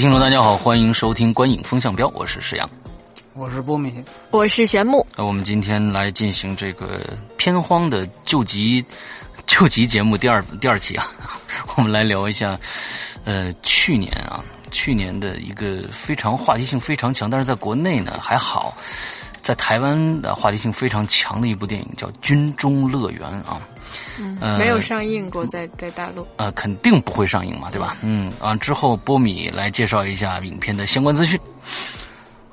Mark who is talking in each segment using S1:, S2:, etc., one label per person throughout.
S1: 位听众，大家好，欢迎收听《观影风向标》，我是石阳，
S2: 我是波米，
S3: 我是玄木。
S1: 那我们今天来进行这个片荒的救急救急节目第二第二期啊，我们来聊一下，呃，去年啊，去年的一个非常话题性非常强，但是在国内呢还好，在台湾的话题性非常强的一部电影叫《军中乐园》啊。
S3: 嗯，没有上映过，在在大陆。
S1: 呃，肯定不会上映嘛，对吧？嗯啊，之后波米来介绍一下影片的相关资讯。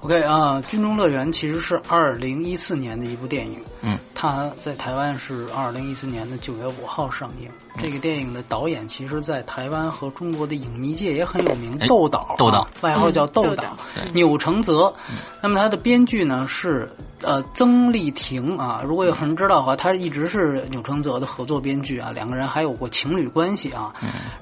S2: OK 啊，《军中乐园》其实是二零一四年的一部电影。
S1: 嗯，
S2: 它在台湾是二零一四年的九月五号上映。这个电影的导演，其实，在台湾和中国的影迷界也很有名，豆导，
S1: 豆导，
S2: 外号叫豆导，钮承泽。那么他的编剧呢是呃曾丽婷啊，如果有人知道的话，他一直是钮承泽的合作编剧啊，两个人还有过情侣关系啊。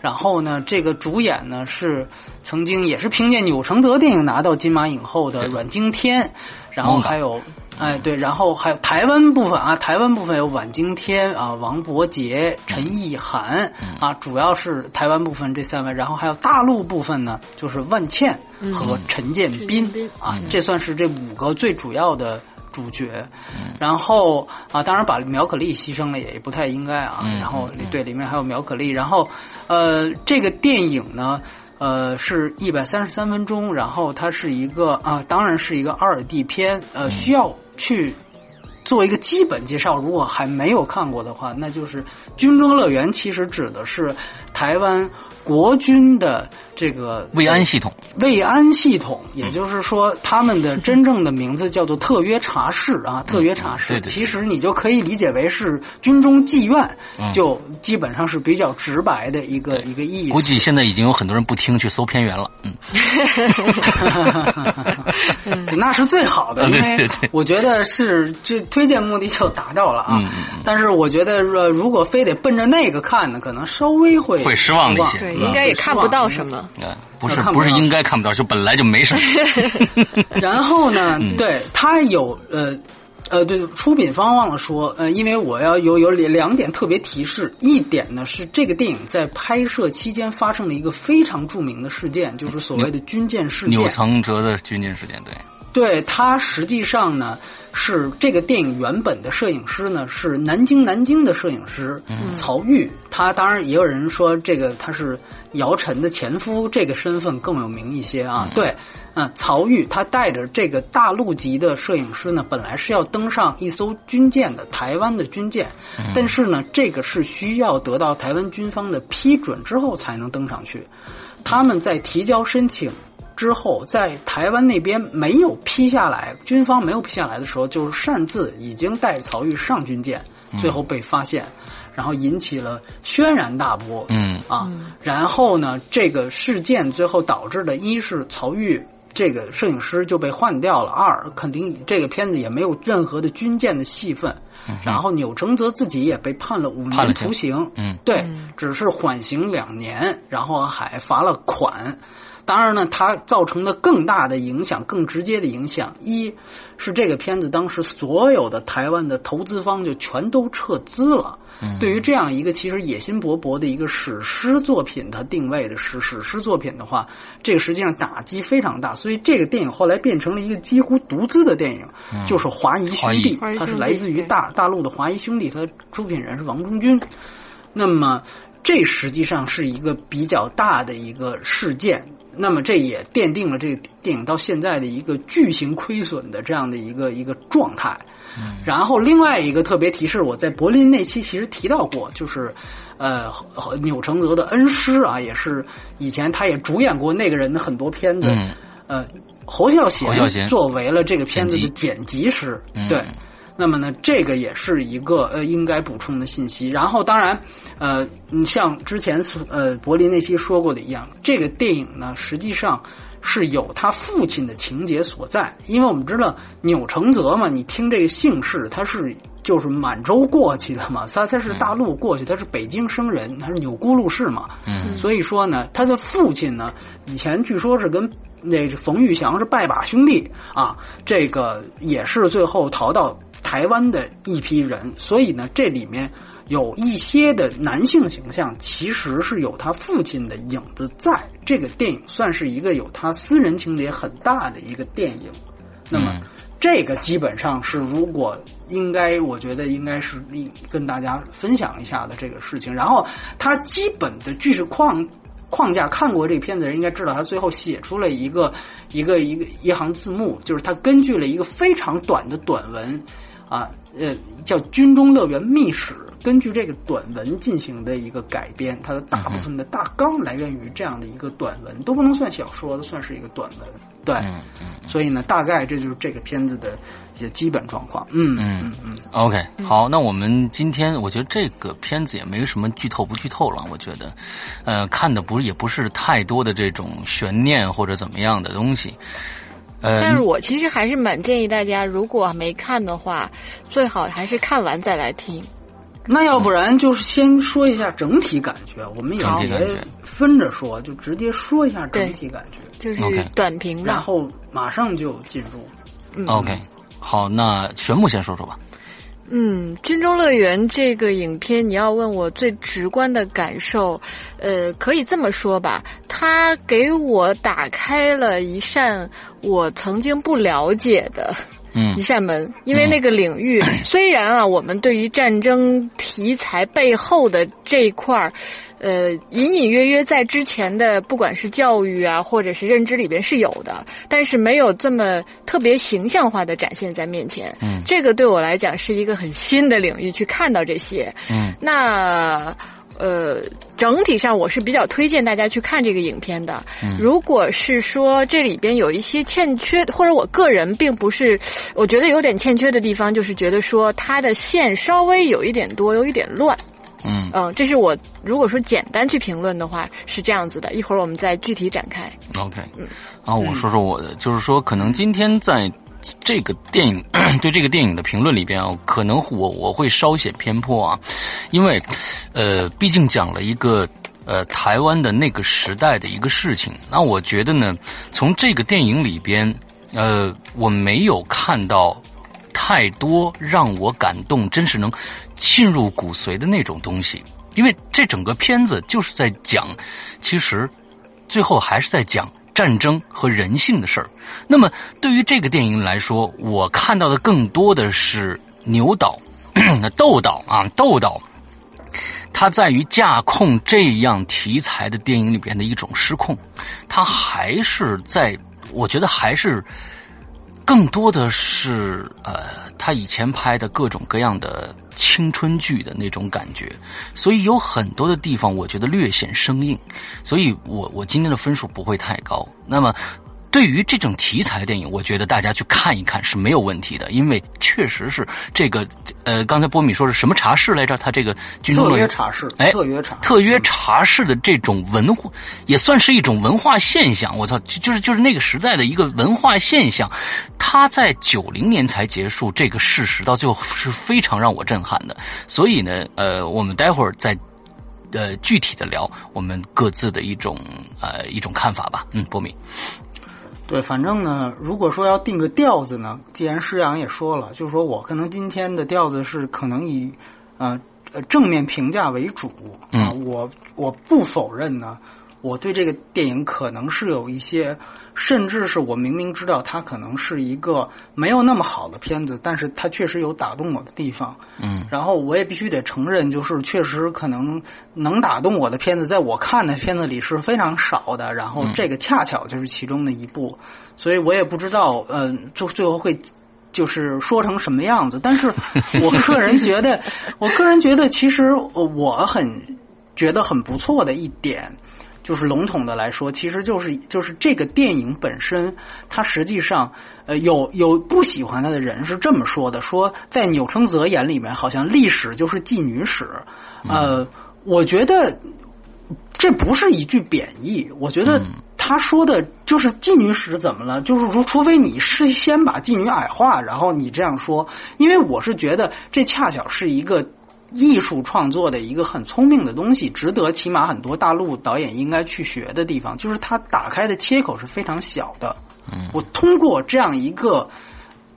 S2: 然后呢，这个主演呢是曾经也是凭借钮承泽电影拿到金马影后的阮经天，然后还有。哎，对，然后还有台湾部分啊，台湾部分有阮经天啊、王伯杰、陈意涵啊，主要是台湾部分这三位，然后还有大陆部分呢，就是万茜和陈建斌啊，这算是这五个最主要的主角。然后啊，当然把苗可丽牺牲了也不太应该啊。然后对，里面还有苗可丽。然后呃，这个电影呢。呃，是一百三十三分钟，然后它是一个啊，当然是一个二 D 片，呃，需要去做一个基本介绍。如果还没有看过的话，那就是《军中乐园》，其实指的是台湾。国军的这个
S1: 慰安系统，
S2: 慰安系统，也就是说，他们的真正的名字叫做特约茶室啊，特约茶室。其实你就可以理解为是军中妓院，就基本上是比较直白的一个一个意义。
S1: 估计现在已经有很多人不听去搜片源了，嗯，
S2: 那是最好的，因为我觉得是这推荐目的就达到了啊。但是我觉得，如果非得奔着那个看呢，可能稍微会
S1: 会失望一些。
S3: 应该也看不到什么，
S1: 不是不是应该看不到，是本来就没什么。
S2: 然后呢，对他有呃呃，对出品方忘了说，呃，因为我要有有两点特别提示，一点呢是这个电影在拍摄期间发生了一个非常著名的事件，就是所谓的军舰事件，
S1: 钮承泽的军舰事件，对。
S2: 对他实际上呢，是这个电影原本的摄影师呢是南京南京的摄影师曹郁，他当然也有人说这个他是姚晨的前夫，这个身份更有名一些啊。对，嗯，曹郁他带着这个大陆籍的摄影师呢，本来是要登上一艘军舰的，台湾的军舰，但是呢，这个是需要得到台湾军方的批准之后才能登上去，他们在提交申请。之后，在台湾那边没有批下来，军方没有批下来的时候，就是擅自已经带曹玉上军舰，最后被发现，然后引起了轩然大波。
S1: 嗯
S2: 啊，然后呢，这个事件最后导致的一是曹玉这个摄影师就被换掉了，二肯定这个片子也没有任何的军舰的戏份。然后钮承泽自己也被判了五年徒刑。
S1: 嗯，
S2: 对，只是缓刑两年，然后还罚了款。当然呢，它造成的更大的影响、更直接的影响，一是这个片子当时所有的台湾的投资方就全都撤资了。对于这样一个其实野心勃勃的一个史诗作品，它定位的是史诗作品的话，这个实际上打击非常大。所以这个电影后来变成了一个几乎独资的电影，就是华谊兄弟，它是来自于大大陆的华谊兄弟，它的出品人是王中军。那么这实际上是一个比较大的一个事件。那么这也奠定了这个电影到现在的一个巨型亏损的这样的一个一个状态。然后另外一个特别提示，我在柏林那期其实提到过，就是呃钮承泽的恩师啊，也是以前他也主演过那个人的很多片子。嗯呃，侯孝贤作为了这个片子的剪辑师，对。那么呢，这个也是一个呃应该补充的信息。然后，当然，呃，你像之前呃柏林那期说过的一样，这个电影呢，实际上是有他父亲的情节所在，因为我们知道钮承泽嘛，你听这个姓氏，他是就是满洲过去的嘛，他他是大陆过去，他是北京生人，他是钮钴禄氏嘛，
S1: 嗯，
S2: 所以说呢，他的父亲呢，以前据说是跟那冯玉祥是拜把兄弟啊，这个也是最后逃到台湾的一批人，所以呢，这里面。有一些的男性形象其实是有他父亲的影子，在这个电影算是一个有他私人情节很大的一个电影。那么，这个基本上是如果应该，我觉得应该是跟大家分享一下的这个事情。然后，他基本的句式框框架，看过这个片子的人应该知道，他最后写出了一个一个一个一行字幕，就是他根据了一个非常短的短文啊，呃，叫《军中乐园秘史》。根据这个短文进行的一个改编，它的大部分的大纲来源于这样的一个短文，都不能算小说，算是一个短文。对，所以呢，大概这就是这个片子的一些基本状况。嗯嗯嗯。
S1: OK，好，那我们今天我觉得这个片子也没什么剧透不剧透了。我觉得，呃，看的不是也不是太多的这种悬念或者怎么样的东西。呃，
S3: 但是我其实还是蛮建议大家，如果没看的话，最好还是看完再来听。
S2: 那要不然就是先说一下整体感觉，我们也别分着说，就直接说一下整体感觉，
S3: 就是短评，
S2: 然后马上就进入。
S1: OK，好，那玄牧先说说吧。
S3: 嗯，《军中乐园》这个影片，你要问我最直观的感受，呃，可以这么说吧，它给我打开了一扇我曾经不了解的。
S1: 嗯，
S3: 一扇门，因为那个领域虽然啊，我们对于战争题材背后的这一块儿，呃，隐隐约约在之前的不管是教育啊，或者是认知里边是有的，但是没有这么特别形象化的展现在面前。
S1: 嗯，
S3: 这个对我来讲是一个很新的领域，去看到这些。
S1: 嗯，
S3: 那。呃，整体上我是比较推荐大家去看这个影片的。嗯如果是说这里边有一些欠缺，或者我个人并不是，我觉得有点欠缺的地方，就是觉得说它的线稍微有一点多，有一点乱。
S1: 嗯
S3: 嗯，这是我如果说简单去评论的话是这样子的，一会儿我们再具体展开。
S1: OK，嗯，然后我说说我的，就是说可能今天在。这个电影 对这个电影的评论里边啊，可能我我会稍显偏颇啊，因为呃，毕竟讲了一个呃台湾的那个时代的一个事情。那我觉得呢，从这个电影里边，呃，我没有看到太多让我感动、真是能沁入骨髓的那种东西。因为这整个片子就是在讲，其实最后还是在讲。战争和人性的事儿，那么对于这个电影来说，我看到的更多的是牛导、窦导啊，窦导，他在于架控这样题材的电影里边的一种失控，他还是在，我觉得还是更多的是呃，他以前拍的各种各样的。青春剧的那种感觉，所以有很多的地方我觉得略显生硬，所以我我今天的分数不会太高。那么。对于这种题材电影，我觉得大家去看一看是没有问题的，因为确实是这个呃，刚才波米说是什么茶室来着？他这个
S2: 特约茶室，
S1: 哎，
S2: 特约茶
S1: 特约茶室的这种文化，也算是一种文化现象。我操，就是就是那个时代的一个文化现象，它在九零年才结束，这个事实到最后是非常让我震撼的。所以呢，呃，我们待会儿再呃具体的聊我们各自的一种呃一种看法吧。嗯，波米。
S2: 对，反正呢，如果说要定个调子呢，既然施阳也说了，就是说我可能今天的调子是可能以，呃，正面评价为主啊，我我不否认呢。我对这个电影可能是有一些，甚至是我明明知道它可能是一个没有那么好的片子，但是它确实有打动我的地方。
S1: 嗯，
S2: 然后我也必须得承认，就是确实可能能打动我的片子，在我看的片子里是非常少的。然后这个恰巧就是其中的一部，所以我也不知道，嗯，就最后会就是说成什么样子。但是我个人觉得，我个人觉得，其实我很觉得很不错的一点。就是笼统的来说，其实就是就是这个电影本身，它实际上，呃，有有不喜欢它的人是这么说的：说在钮承泽眼里面，好像历史就是妓女史。呃，我觉得这不是一句贬义，我觉得他说的就是妓女史怎么了？就是说，除非你事先把妓女矮化，然后你这样说，因为我是觉得这恰巧是一个艺术创作的一个很聪明的东西，值得起码很多大陆导演应该去学的地方，就是它打开的切口是非常小的。
S1: 嗯，
S2: 我通过这样一个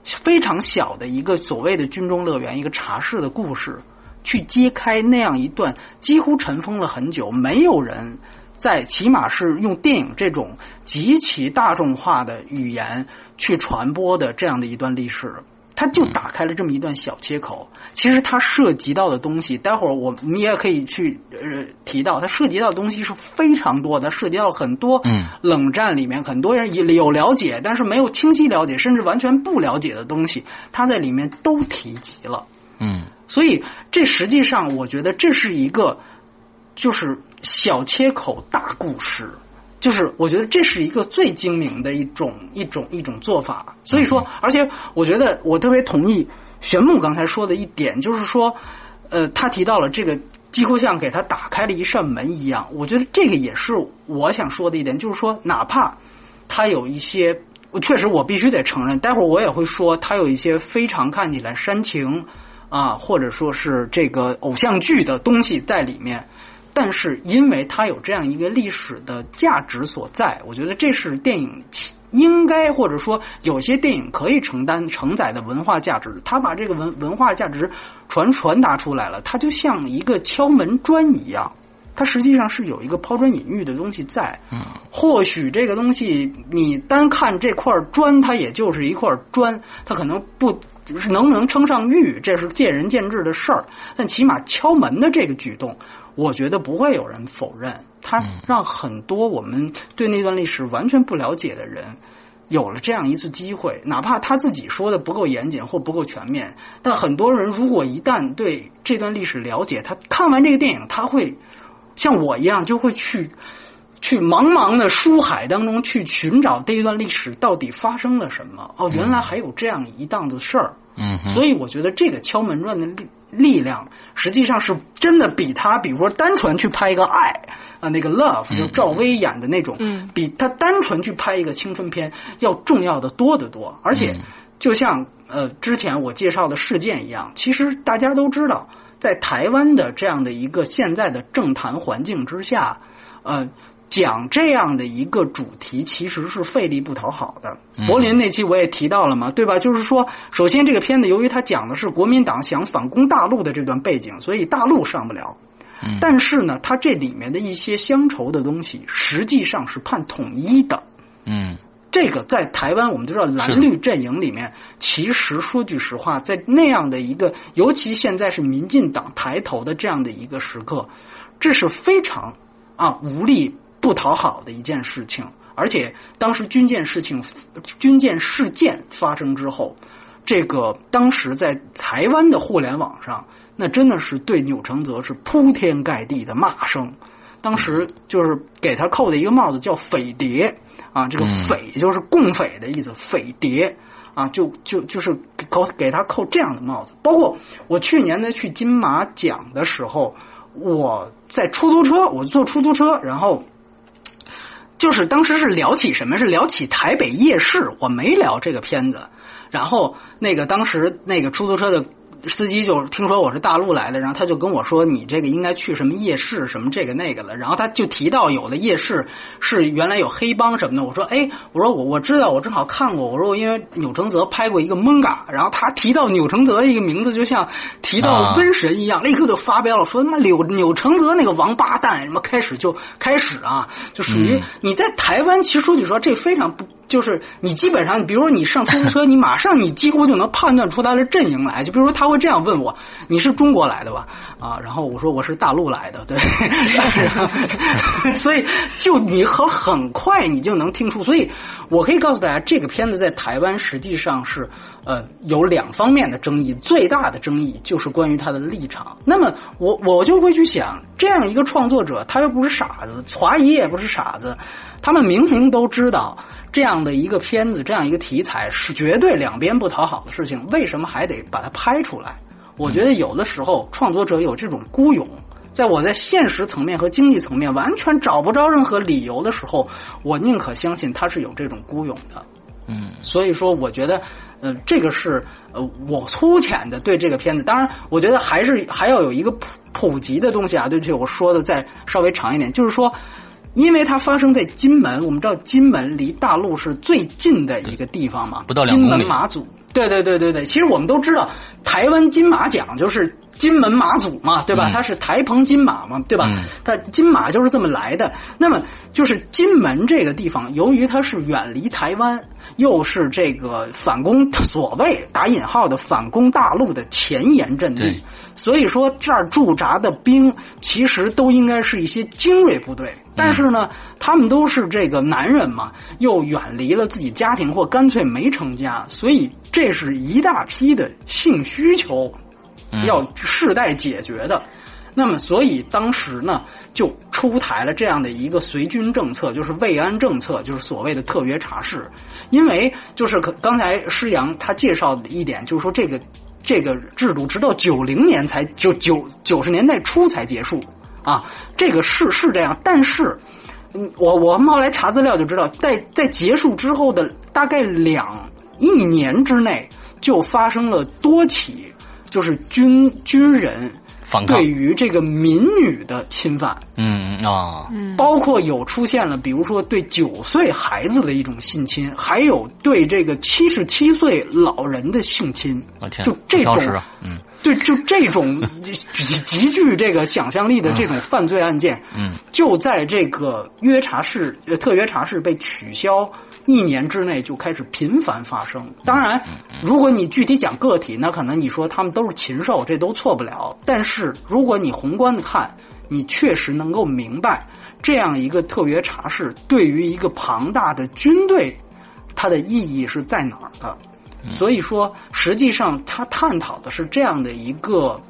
S2: 非常小的一个所谓的军中乐园，一个茶室的故事，去揭开那样一段几乎尘封了很久，没有人。在起码是用电影这种极其大众化的语言去传播的这样的一段历史，它就打开了这么一段小切口。其实它涉及到的东西，待会儿我你也可以去呃提到，它涉及到的东西是非常多的，涉及到很多
S1: 嗯
S2: 冷战里面很多人有有了解，但是没有清晰了解，甚至完全不了解的东西，它在里面都提及了。
S1: 嗯
S2: 所以这实际上，我觉得这是一个就是小切口大故事，就是我觉得这是一个最精明的一种一种一种做法。所以说，而且我觉得我特别同意玄牧刚才说的一点，就是说，呃，他提到了这个几乎像给他打开了一扇门一样。我觉得这个也是我想说的一点，就是说，哪怕他有一些，确实我必须得承认，待会儿我也会说，他有一些非常看起来煽情啊，或者说是这个偶像剧的东西在里面。但是，因为它有这样一个历史的价值所在，我觉得这是电影应该或者说有些电影可以承担承载的文化价值。他把这个文文化价值传传达出来了，它就像一个敲门砖一样，它实际上是有一个抛砖引玉的东西在。
S1: 嗯，
S2: 或许这个东西你单看这块砖，它也就是一块砖，它可能不。能不能称上玉，这是见仁见智的事儿。但起码敲门的这个举动，我觉得不会有人否认。他让很多我们对那段历史完全不了解的人，有了这样一次机会。哪怕他自己说的不够严谨或不够全面，但很多人如果一旦对这段历史了解，他看完这个电影，他会像我一样，就会去。去茫茫的书海当中去寻找这一段历史到底发生了什么？哦，原来还有这样一档子事儿。
S1: 嗯，
S2: 所以我觉得这个敲门砖的力力量，实际上是真的比他，比如说单纯去拍一个爱啊，那个 love，就赵薇演的那种，
S3: 嗯，
S2: 比他单纯去拍一个青春片要重要的多得多。而且，就像呃之前我介绍的事件一样，其实大家都知道，在台湾的这样的一个现在的政坛环境之下，呃。讲这样的一个主题，其实是费力不讨好的。柏林那期我也提到了嘛，对吧？就是说，首先这个片子由于它讲的是国民党想反攻大陆的这段背景，所以大陆上不了。但是呢，它这里面的一些乡愁的东西，实际上是判统一的。
S1: 嗯，
S2: 这个在台湾我们都知道，蓝绿阵营里面，其实说句实话，在那样的一个，尤其现在是民进党抬头的这样的一个时刻，这是非常啊无力。不讨好的一件事情，而且当时军舰事情、军舰事件发生之后，这个当时在台湾的互联网上，那真的是对钮承泽是铺天盖地的骂声。当时就是给他扣的一个帽子叫“匪谍”啊，这个“匪”就是共匪的意思，“匪谍”啊，就就就是扣给他扣这样的帽子。包括我去年在去金马奖的时候，我在出租车，我坐出租车，然后。就是当时是聊起什么？是聊起台北夜市，我没聊这个片子。然后那个当时那个出租车的司机就听说我是大陆来的，然后他就跟我说：“你这个应该去什么夜市，什么这个那个了。”然后他就提到有的夜市是原来有黑帮什么的。我说：“哎，我说我我知道，我正好看过。我说因为钮承泽拍过一个《蒙嘎》，然后他提到钮承泽一个名字，就像提到瘟神一样，立刻就发飙了，说他妈钮钮承泽那个王八蛋，什么开始就开始啊，就属于你在台湾。其实说句实话，这非常不。”就是你基本上，比如说你上出租车，你马上你几乎就能判断出他的阵营来。就比如说他会这样问我：“你是中国来的吧？”啊，然后我说我是大陆来的，对。所以就你很很快你就能听出。所以我可以告诉大家，这个片子在台湾实际上是呃有两方面的争议，最大的争议就是关于他的立场。那么我我就会去想，这样一个创作者，他又不是傻子，华谊也不是傻子，他们明明都知道。这样的一个片子，这样一个题材是绝对两边不讨好的事情，为什么还得把它拍出来？我觉得有的时候创作者有这种孤勇，在我在现实层面和经济层面完全找不着任何理由的时候，我宁可相信他是有这种孤勇的。
S1: 嗯，
S2: 所以说，我觉得，呃，这个是呃我粗浅的对这个片子。当然，我觉得还是还要有一个普普及的东西啊。对这我说的再稍微长一点，就是说，因为它发生在金门，我们知道金门离大陆是最近的一个地方嘛，
S1: 不到两
S2: 金门马祖。对对对对对，其实我们都知道，台湾金马奖就是金门马祖嘛，对吧？
S1: 嗯
S2: 它是台澎金马嘛，对吧？
S1: 嗯
S2: 它金马就是这么来的。那么就是金门这个地方，由于它是远离台湾，又是这个反攻所谓打引号的反攻大陆的前沿阵地，所以说这儿驻扎的兵其实都应该是一些精锐部队。但是呢，他们都是这个男人嘛，又远离了自己家庭，或干脆没成家，所以这是一大批的性需求
S1: 嗯
S2: 要世代解决的。那么，所以当时呢，就出台了这样的一个随军政策，就是慰安政策，就是所谓的特约茶室。因为就是可刚才施阳他介绍的一点，就是说这个这个制度直到九零年才就九九十年代初才结束啊，这个是是这样，但是。我我们后来查资料就知道，在在结束之后的大概两一年之内，就发生了多起，就是军军人对，于这个民女的侵犯，
S1: 嗯啊，
S2: 包括有出现了，比如说对九岁孩子的一种性侵，还有对这个七十七岁老人的性侵，
S1: 我天，
S2: 就这种
S1: 嗯。
S2: 对，就这种极 极具这个想象力的这种犯罪案件，
S1: 嗯，
S2: 就在这个约查市呃特约查市被取消一年之内就开始频繁发生。当然，如果你具体讲个体，那可能你说他们都是禽兽，这都错不了。但是如果你宏观的看，你确实能够明白这样一个特别查事对于一个庞大的军队，它的意义是在哪儿的。所以说，实际上他探讨的是这样的一个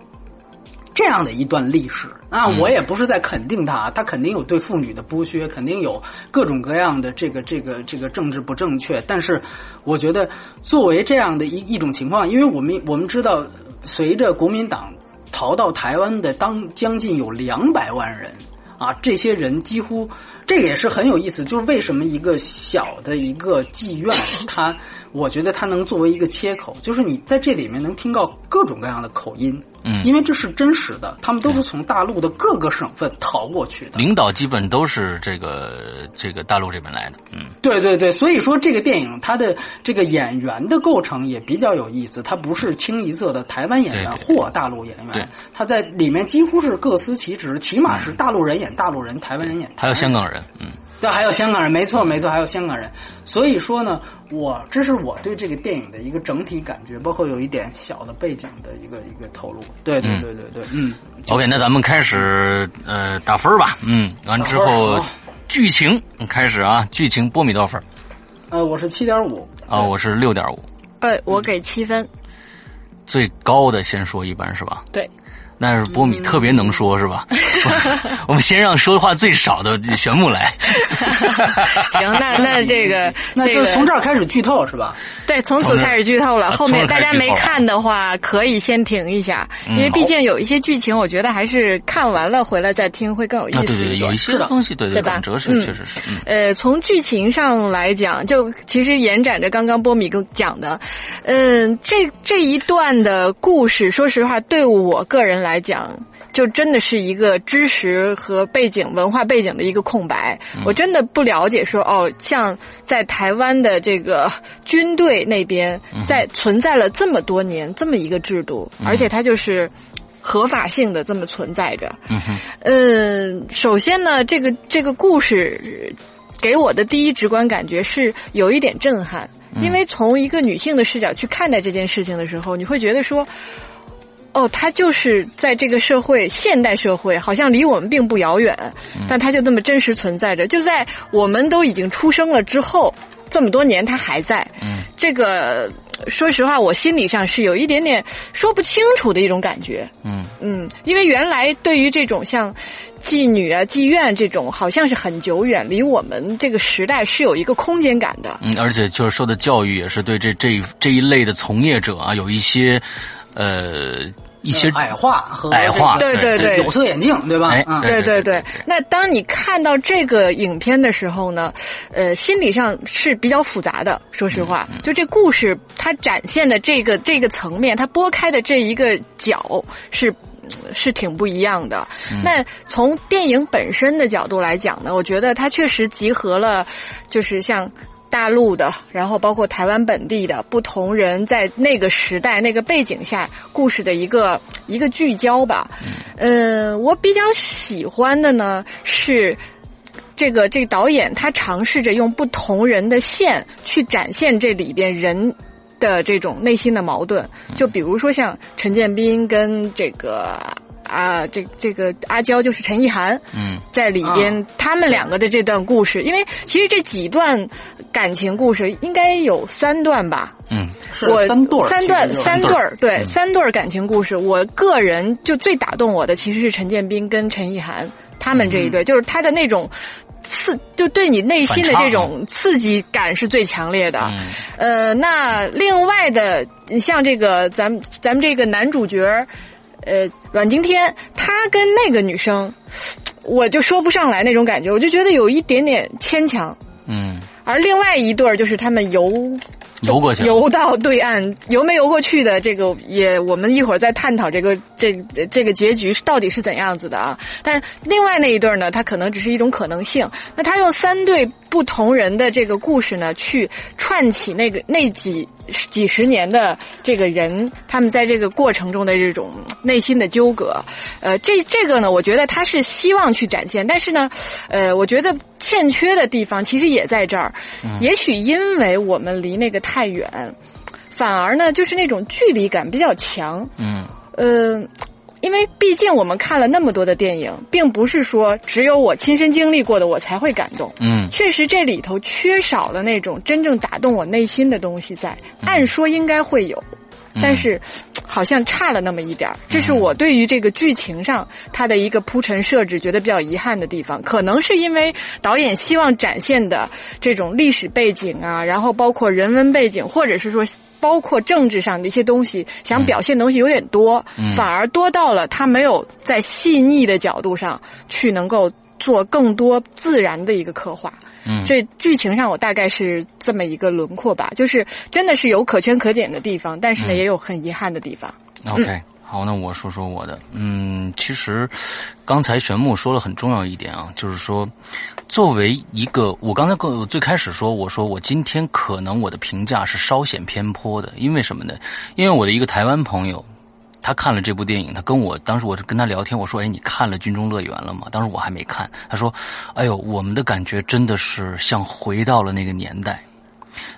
S2: 这样的一段历史。啊，我也不是在肯定他，他肯定有对妇女的剥削，肯定有各种各样的这个这个这个政治不正确。但是，我觉得作为这样的一一种情况，因为我们我们知道，随着国民党逃到台湾的当将近有两百万人啊，这些人几乎这个也是很有意思，就是为什么一个小的一个妓院，它我觉得它能作为一个切口，就是你在这里面能听到各种各样的口音，
S1: 嗯。
S2: 因为这是真实的，他们都是从大陆的各个省份逃过去的。
S1: 领导基本都是这个这个大陆这边来的，嗯。
S2: 对对对，所以说这个电影它的这个演员的构成也比较有意思，它不是清一色的台湾演员或大陆演
S1: 对。
S2: 员，他在里面几乎是各司其职，起码是大陆人演大陆人，台湾人演台
S1: 还有香港人，嗯
S2: 对，还有香港人，没错没错，还有香港人。所以说呢，我这是我对这个电影的一个整体感觉，包括有一点小的背景的一个一个透露。对对对对对，嗯。
S1: ，OK，那咱们开始呃打分吧，嗯，完之后剧情开始啊，剧情波米多少分
S2: 呃，我是七点五
S1: 啊？我是六点五，
S3: 呃，我给七分。
S1: 最高的先说一般是吧？
S3: 对，
S1: 那是波米特别能说，是吧？我们先让说话最少的玄木来。
S3: 行，那那这个
S2: 那就从这儿开始剧透是吧？
S3: 对，从此开始剧透了。
S1: 啊
S3: 后面大家没看的话，可以先停一下，
S1: 嗯
S3: 因为毕竟有一些剧情，我觉得还是看完了回来再听会更有意
S1: 啊，
S3: 思
S1: 对对对，有一。些东西，对
S3: 对吧
S1: 转折是
S3: 嗯
S1: 确实是，嗯
S3: 呃，从剧情上来讲，就其实延展着刚刚波米跟讲的，嗯、这这一段的故事，说实话，对我个人来讲，就真的是一个知识和背景、文化背景的一个空白。我真的不了解说，哦，像在台湾的这个军队那边，在存在了这么多年这么一个制度，而且它就是。合法性的这么存在着，
S1: 嗯哼，
S3: 嗯，首先呢，这个这个故事给我的第一直观感觉是有一点震撼，因为从一个女性的视角去看待这件事情的时候，你会觉得说，哦，他就是在这个社会，现代社会好像离我们并不遥远，但他就这么真实存在着，就在我们都已经出生了之后，这么多年他还在。
S1: 嗯，
S3: 这个说实话，我心理上是有一点点说不清楚的一种感觉。
S1: 嗯
S3: 嗯，因为原来对于这种像妓女啊、妓院这种，好像是很久远，离我们这个时代是有一个空间感的。
S1: 嗯，而且就是受的教育也是对这这一这一类的从业者啊，有一些呃一些
S2: 矮化和
S1: 矮化
S3: 对对对
S2: 有色眼镜，对吧？
S1: 哎
S2: 嗯，
S3: 对
S1: 对
S3: 对，那当你看到这个影片的时候呢，呃，心理上是比较复杂的。说实话，就这故事它展现的这个这个层面，它拨开的这一个角是。是挺不一样的。那从电影本身的角度来讲呢，我觉得它确实集合了，就是像大陆的，然后包括台湾本地的不同人在那个时代、那个背景下故事的一个一个聚焦吧。呃，我比较喜欢的呢是。这个这个导演他尝试着用不同人的线去展现这里边人的这种内心的矛盾，就比如说像陈建斌跟这个啊这这个阿娇就是陈意涵，
S1: 嗯。
S3: 在里边、
S2: 啊
S3: 他们两个的这段故事，因为其实这几段感情故事应该有三段吧，
S1: 嗯
S2: 是。
S3: 我
S2: 三段儿，
S3: 三段三对儿，对、
S1: 嗯。
S3: 三对儿感情故事，我个人就最打动我的其实是陈建斌跟陈意涵他们这一
S2: 嗯。
S3: 对，就是他的那种刺，就对你内心的这种刺激感是最强烈的。
S1: 嗯。
S3: 呃，那另外的，像这个咱们咱们这个男主角，呃，阮经天，他跟那个女生，我就说不上来那种感觉，我就觉得有一点点牵强。
S1: 嗯，
S3: 而另外一对儿就是他们游
S1: 游过去，
S3: 游到对岸，游没游过去的这个也，我们一会儿再探讨这个这这个结局到底是怎样子的啊。但另外那一对儿呢，它可能只是一种可能性。那他用三对不同人的这个故事呢，去串起那个那几几十年的这个人，他们在这个过程中的这种内心的纠葛。呃，这这个呢，我觉得他是希望去展现，但是呢，呃，我觉得欠缺的地方其实也在这儿。也许因为我们离那个太远，反而呢，就是那种距离感比较强。
S1: 嗯
S3: 呃，因为毕竟我们看了那么多的电影，并不是说只有我亲身经历过的我才会感动。
S1: 嗯
S3: 确实，这里头缺少了那种真正打动我内心的东西在。按说应该会有，但是好像差了那么一点儿。这是我对于这个剧情上它的一个铺陈设置觉得比较遗憾的地方。可能是因为导演希望展现的这种历史背景啊，然后包括人文背景，或者是说。包括政治上的一些东西，想表现的东西有点多，反而多到了他没有在细腻的角度上去能够做更多自然的一个刻画。
S1: 嗯
S3: 这剧情上我大概是这么一个轮廓吧，就是真的是有可圈可点的地方，但是呢，
S1: 嗯
S3: 也有很遗憾的地方。
S1: ，OK。好，那我说说我的。嗯，其实刚才玄木说了很重要一点啊，就是说，作为一个，我刚才跟我最开始说，我说我今天可能我的评价是稍显偏颇的，因为什么呢？因为我的一个台湾朋友，他看了这部电影，他跟我当时我就跟他聊天，我说：“哎，你看了《军中乐园》了吗？”当时我还没看，他说：“哎呦，我们的感觉真的是像回到了那个年代。”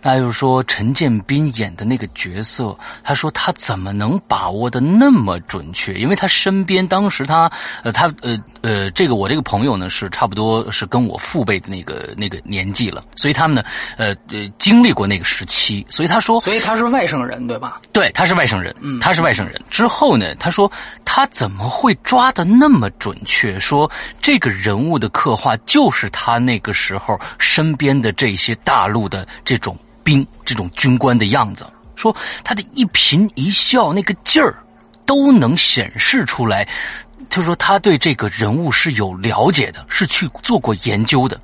S1: 那就是说，陈建斌演的那个角色，他说他怎么能把握的那么准确？因为他身边当时他呃他呃呃这个我这个朋友呢是差不多是跟我父辈的那个那个年纪了，所以他们呢呃呃经历过那个时期，所以他说
S2: 所以他是外省人，对吧？
S1: 对，他是外省人，
S2: 嗯
S1: 他是外省人。之后呢，他说他怎么会抓的那么准确？说这个人物的刻画就是他那个时候身边的这些大陆的这种兵、这种军官的样子。说他的一颦一笑那个劲儿，都能显示出来。就说他对这个人物是有了解的，是去做过研究的。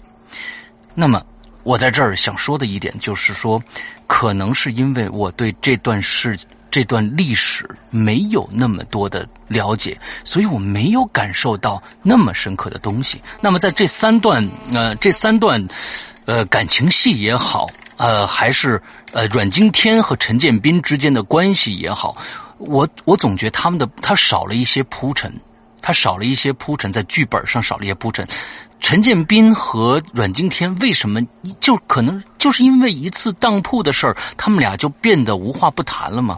S1: 那么，我在这儿想说的一点就是说，可能是因为我对这段事、这段历史没有那么多的了解，所以我没有感受到那么深刻的东西。那么在这三段，呃，这三段，呃，感情戏也好，呃，还是呃阮经天和陈建斌之间的关系也好，我我总觉得他们的他少了一些铺陈。他少了一些铺陈，在剧本上少了一些铺陈。陈建斌和阮经天为什么就可能就是因为一次当铺的事儿，他们俩就变得无话不谈了吗？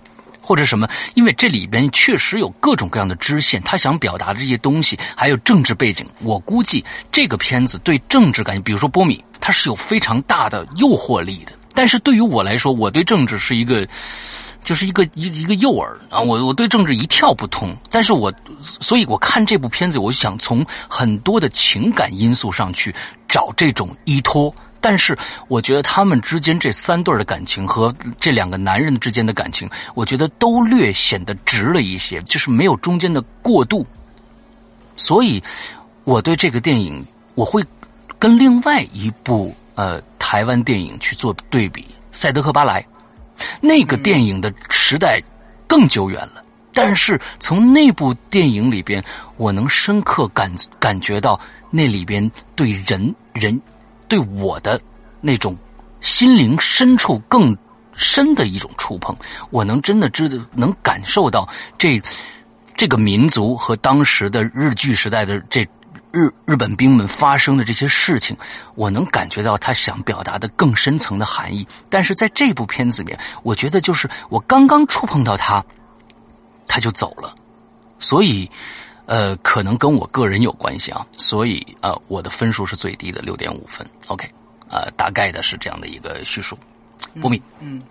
S1: 或者什么？因为这里边确实有各种各样的支线，他想表达的这些东西，还有政治背景。我估计这个片子对政治感，比如说波米，它是有非常大的诱惑力的。但是对于我来说，我对政治是一个。就是一个一一个诱饵啊！我我对政治一窍不通，但是我所以我看这部片子，我就想从很多的情感因素上去找这种依托，但是我觉得他们之间这三对的感情和这两个男人之间的感情，我觉得都略显得直了一些，就是没有中间的过渡。所以，我对这个电影我会跟另外一部呃台湾电影去做对比，《赛德克巴莱》那个电影的时代更久远了，但是从那部电影里边，我能深刻感感觉到那里边对人人。对我的那种心灵深处更深的一种触碰，我能真的知道，能感受到这这个民族和当时的日据时代的这日日本兵们发生的这些事情，我能感觉到他想表达的更深层的含义。但是在这部片子里面，我觉得就是我刚刚触碰到他，他就走了，所以。呃，可能跟我个人有关系啊，所以呃，我的分数是最低的六点五分。OK，呃，大概的是这样的一个叙述。不米，
S2: 嗯，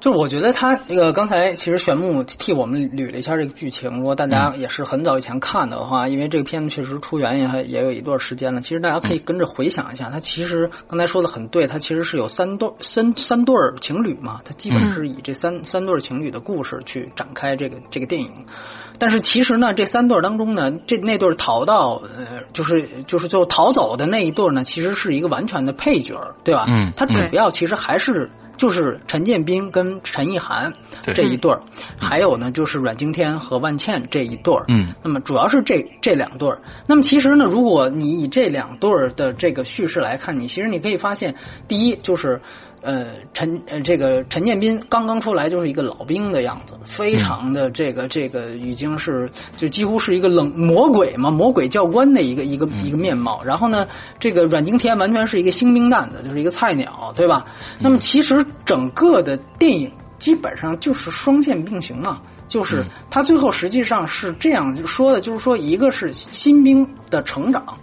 S2: 就是我觉得他那个刚才其实玄木替我们捋了一下这个剧情，如果大家也是很早以前看的话，因为这个片子确实出源也也有一段时间了，其实大家可以跟着回想一下，他其实刚才说的很对，他其实是有三对三三对情侣嘛，他基本是以这三三对情侣的故事去展开这个这个电影。但是其实呢，这三对当中呢，这那对逃到呃，就是就是就逃走的那一对呢，其实是一个完全的配角，对吧？
S1: 嗯，
S2: 他主要其实还是就是陈建斌跟陈意涵这一对儿，还有呢就是阮经天和万茜这一对儿。
S1: 嗯，
S2: 那么主要是这这两对儿。那么其实呢，如果你以这两对儿的这个叙事来看，你其实你可以发现，第一就是。呃，陈呃，这个陈建斌刚刚出来就是一个老兵的样子，非常的这个这个已经是就几乎是一个冷魔鬼嘛，魔鬼教官的一个一个一个面貌。然后呢，这个阮经天完全是一个新兵蛋子，就是一个菜鸟，对吧？那么其实整个的电影基本上就是双线并行嘛，就是他最后实际上是这样说的，就是说一个是新兵的成长，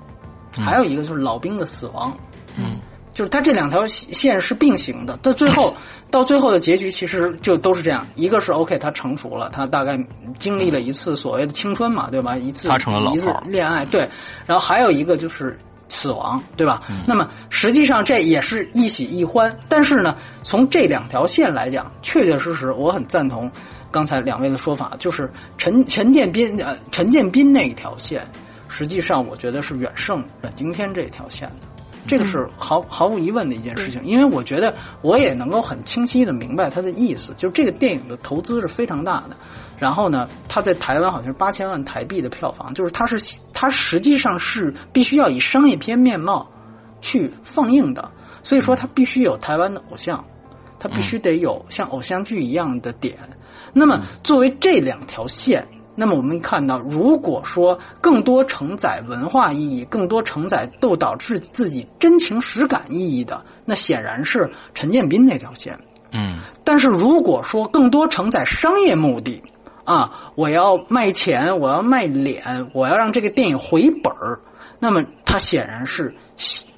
S2: 还有一个就是老兵的死亡。
S1: 嗯。
S2: 就是它这两条线是并行的，到最后 到最后的结局其实就都是这样。一个是 OK，他成熟了，他大概经历了一次所谓的青春嘛，对吧？一次他成了老一次恋爱，对。然后还有一个就是死亡，对吧？那么实际上这也是一喜一欢。但是呢，从这两条线来讲，确确实实我很赞同刚才两位的说法，就是陈陈建斌呃陈建斌那一条线，实际上我觉得是远胜阮经天这条线的。这个是毫毫无疑问的一件事情，因为我觉得我也能够很清晰的明白他的意思，就是这个电影的投资是非常大的，然后呢，它在台湾好像是八千万台币的票房，就是它是它实际上是必须要以商业片面貌去放映的，所以说它必须有台湾的偶像，它必须得有像偶像剧一样的点，那么作为这两条线。那么我们看到，如果说更多承载文化意义、更多承载斗导致自己真情实感意义的，那显然是陈建斌那条线。
S1: 嗯。
S2: 但是如果说更多承载商业目的，啊，我要卖钱，我要卖脸，我要让这个电影回本儿，那么它显然是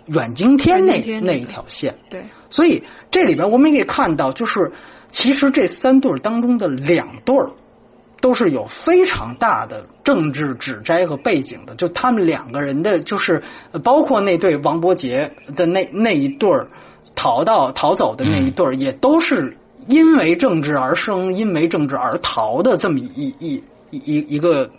S2: 阮经天那那一条线。
S3: 对。
S2: 所以这里边我们也可以看到，就是其实这三对儿当中的两对儿。都是有非常大的政治指摘和背景的，就他们两个人的，就是包括那对王伯杰的那那一对儿逃到逃走的那一对儿，也都是因为政治而生，因为政治而逃的这么一一一一个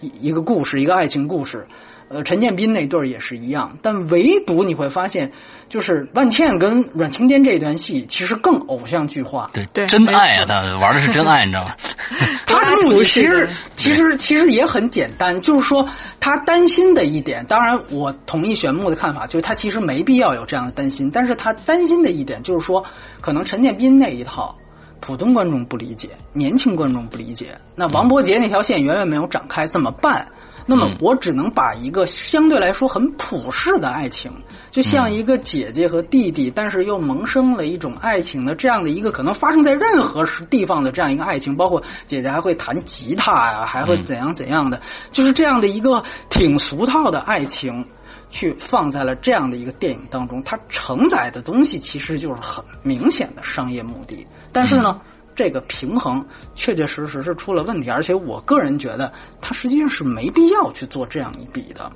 S2: 一一个故事，一个爱情故事。呃，陈建斌那对儿也是一样，但唯独你会发现，就是万茜跟阮经天这段戏其实更偶像剧化。
S1: 对
S3: 对，
S1: 真爱啊，他玩的是真爱，你知道吗？
S2: 他的目的其实其实其实也很简单，就是说他担心的一点，当然我同意玄木的看法，就是他其实没必要有这样的担心，但是他担心的一点就是说，可能陈建斌那一套普通观众不理解，年轻观众不理解，那王伯杰那条线远远没有展开，怎么办？那么我只能把一个相对来说很普世的爱情，就像一个姐姐和弟弟，但是又萌生了一种爱情的这样的一个可能发生在任何地方的这样一个爱情，包括姐姐还会弹吉他呀，还会怎样怎样的，就是这样的一个挺俗套的爱情，去放在了这样的一个电影当中，它承载的东西其实就是很明显的商业目的。但是呢，这个平衡确确实实是出了问题，而且我个人觉得他实际上是没必要去做这样一笔的。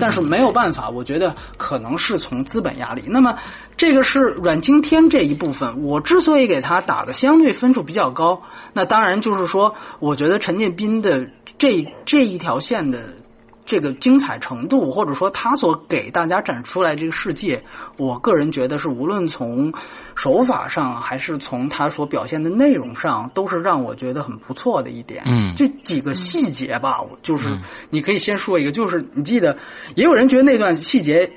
S2: 但是没有办法，我觉得可能是从资本压力。那么这个是阮经天这一部分，我之所以给他打的相对分数比较高，那当然就是说，我觉得陈建斌的这这一条线的。这个精彩程度，或者说他所给大家展出来这个世界，我个人觉得是无论从手法上，还是从他所表现的内容上，都是让我觉得很不错的一点。
S1: 嗯，
S2: 这几个细节吧，就是你可以先说一个，就是你记得，也有人觉得那段细节，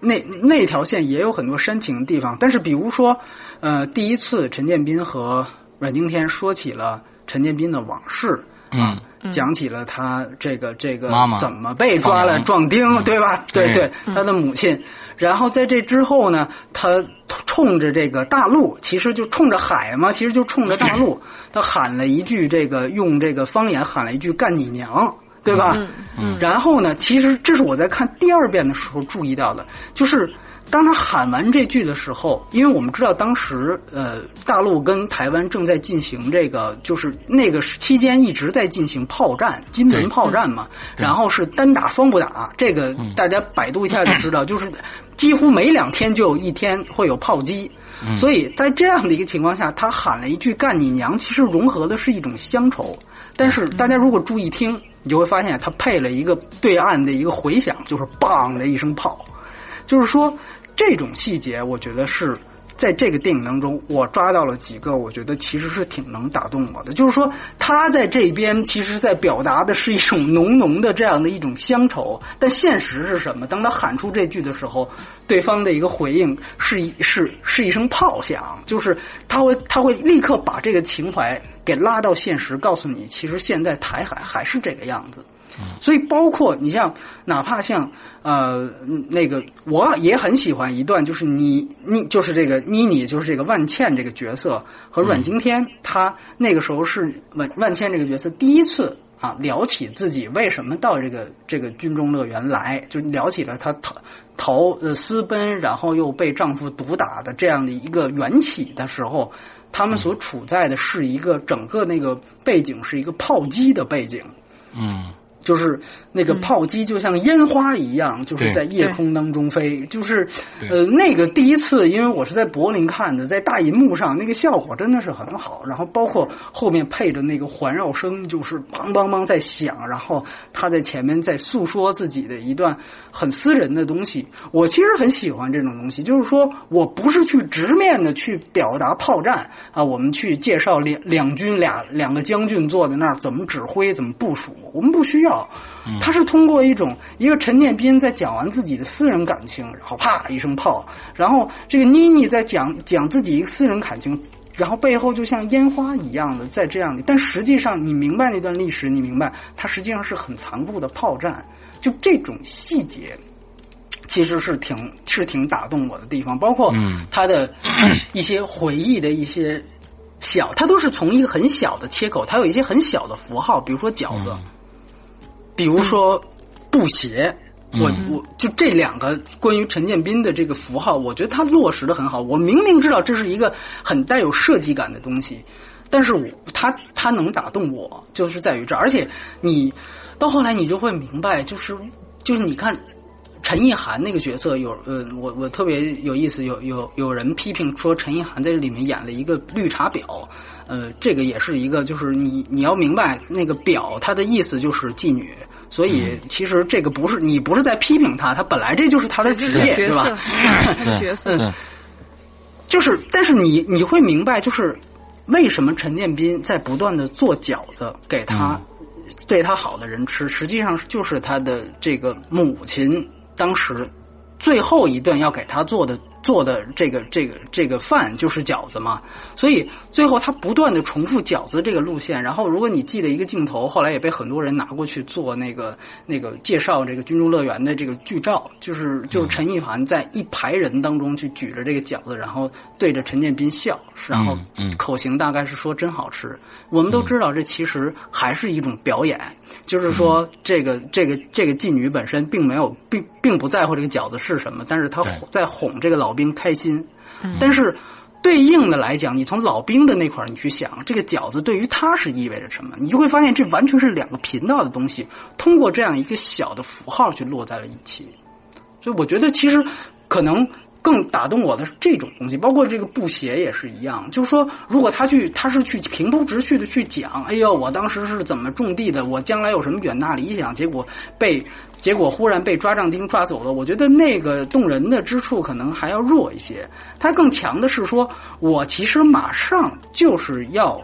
S2: 那那条线也有很多煽情的地方，但是比如说，呃，第一次陈建斌和阮经天说起了陈建斌的往事。
S1: 嗯，
S2: 讲起了他这个这个
S1: 妈妈
S2: 怎么被抓了壮丁，对吧？对对，他的母亲。然后在这之后呢，他冲着这个大陆，其实就冲着海嘛，其实就冲着大陆，他喊了一句这个用这个方言喊了一句“干你娘”，对吧？
S1: 嗯。
S2: 然后呢，其实这是我在看第二遍的时候注意到的，就是。当他喊完这句的时候，因为我们知道当时呃，大陆跟台湾正在进行这个，就是那个期间一直在进行炮战，金门炮战嘛。然后是单打双不打，这个大家百度一下就知道，就是几乎每两天就有一天会有炮击。所以在这样的一个情况下，他喊了一句“干你娘”，其实融合的是一种乡愁。但是大家如果注意听，你就会发现他配了一个对岸的一个回响，就是“梆”的一声炮，就是说。这种细节，我觉得是在这个电影当中，我抓到了几个，我觉得其实是挺能打动我的。就是说，他在这边其实在表达的是一种浓浓的这样的一种乡愁，但现实是什么？当他喊出这句的时候，对方的一个回应是一是是一声炮响，就是他会他会立刻把这个情怀给拉到现实，告诉你，其实现在台海还是这个样子。所以，包括你像，哪怕像呃那个，我也很喜欢一段，就是你你就是这个妮妮，就是这个万茜这个角色和阮经天，他那个时候是万万茜这个角色第一次啊聊起自己为什么到这个这个军中乐园来，就聊起了她逃逃呃私奔，然后又被丈夫毒打的这样的一个缘起的时候，他们所处在的是一个整个那个背景是一个炮击的背景，
S1: 嗯。
S2: 就是那个炮击，就像烟花一样，就是在夜空当中飞。就是呃，那个第一次，因为我是在柏林看的，在大银幕上，那个效果真的是很好。然后包括后面配着那个环绕声，就是梆梆梆在响。然后他在前面在诉说自己的一段很私人的东西。我其实很喜欢这种东西，就是说我不是去直面的去表达炮战啊，我们去介绍两两军俩两个将军坐在那儿怎么指挥怎么部署，我们不需要。他是通过一种一个陈建斌在讲完自己的私人感情，然后啪一声炮，然后这个妮妮在讲讲自己一个私人感情，然后背后就像烟花一样的在这样的，但实际上你明白那段历史，你明白它实际上是很残酷的炮战，就这种细节其实是挺是挺打动我的地方，包括他的一些回忆的一些小，他都是从一个很小的切口，他有一些很小的符号，比如说饺子。比如说布鞋，我我就这两个关于陈建斌的这个符号，我觉得他落实的很好。我明明知道这是一个很带有设计感的东西，但是我他他能打动我，就是在于这。而且你到后来你就会明白，就是就是你看陈意涵那个角色，有呃，我我特别有意思，有有有人批评说陈意涵在这里面演了一个绿茶婊。呃，这个也是一个，就是你你要明白那个婊，它的意思就是妓女，所以其实这个不是你不是在批评他，他本来这就是他的职业，对吧？
S3: 角色，
S2: 就是，但是你你会明白，就是为什么陈建斌在不断的做饺子给他对他好的人吃，实际上就是他的这个母亲当时最后一顿要给他做的。做的这个这个这个饭就是饺子嘛，所以最后他不断的重复饺子这个路线。然后如果你记得一个镜头，后来也被很多人拿过去做那个那个介绍这个军中乐园的这个剧照，就是就陈意涵在一排人当中去举着这个饺子，然后对着陈建斌笑，然后口型大概是说真好吃。我们都知道这其实还是一种表演，就是说这个这个这个妓女本身并没有并并不在乎这个饺子是什么，但是她在哄这个老。老兵开心，但是对应的来讲，你从老兵的那块儿你去想，这个饺子对于他是意味着什么，你就会发现这完全是两个频道的东西，通过这样一个小的符号去落在了一起。所以我觉得其实可能。更打动我的是这种东西，包括这个布鞋也是一样。就是说，如果他去，他是去平铺直叙的去讲，哎呦，我当时是怎么种地的，我将来有什么远大理想，结果被 结果忽然被抓壮丁抓走了。我觉得那个动人的之处可能还要弱一些。他更强的是说，我其实马上就是要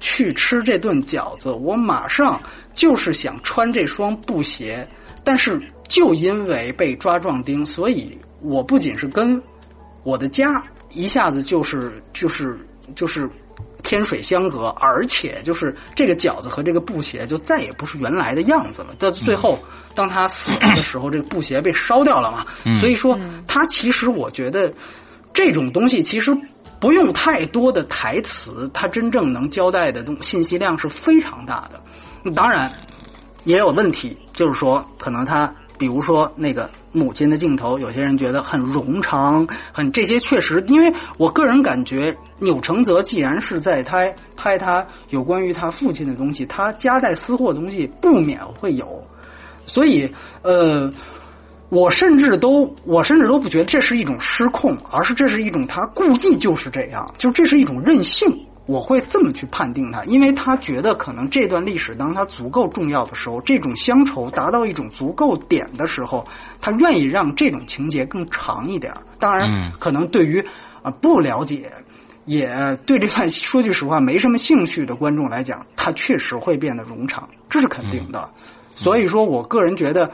S2: 去吃这顿饺子，我马上就是想穿这双布鞋，但是就因为被抓壮丁，所以。我不仅是跟我的家一下子就是就是就是天水相隔，而且就是这个饺子和这个布鞋就再也不是原来的样子了。到最后，当他死了的时候，这个布鞋被烧掉了嘛。所以说，他其实我觉得这种东西其实不用太多的台词，他真正能交代的东信息量是非常大的。当然也有问题，就是说可能他。比如说那个母亲的镜头，有些人觉得很冗长，很这些确实，因为我个人感觉钮承泽既然是在拍拍他有关于他父亲的东西，他夹带私货的东西不免会有，所以呃，我甚至都我甚至都不觉得这是一种失控，而是这是一种他故意就是这样，就这是一种任性。我会这么去判定他，因为他觉得可能这段历史当他足够重要的时候，这种乡愁达到一种足够点的时候，他愿意让这种情节更长一点。当然，可能对于啊不了解，也对这段说句实话没什么兴趣的观众来讲，他确实会变得冗长，这是肯定的。所以说我个人觉得，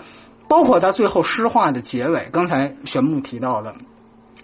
S2: 包括他最后诗化的结尾，刚才玄牧提到的，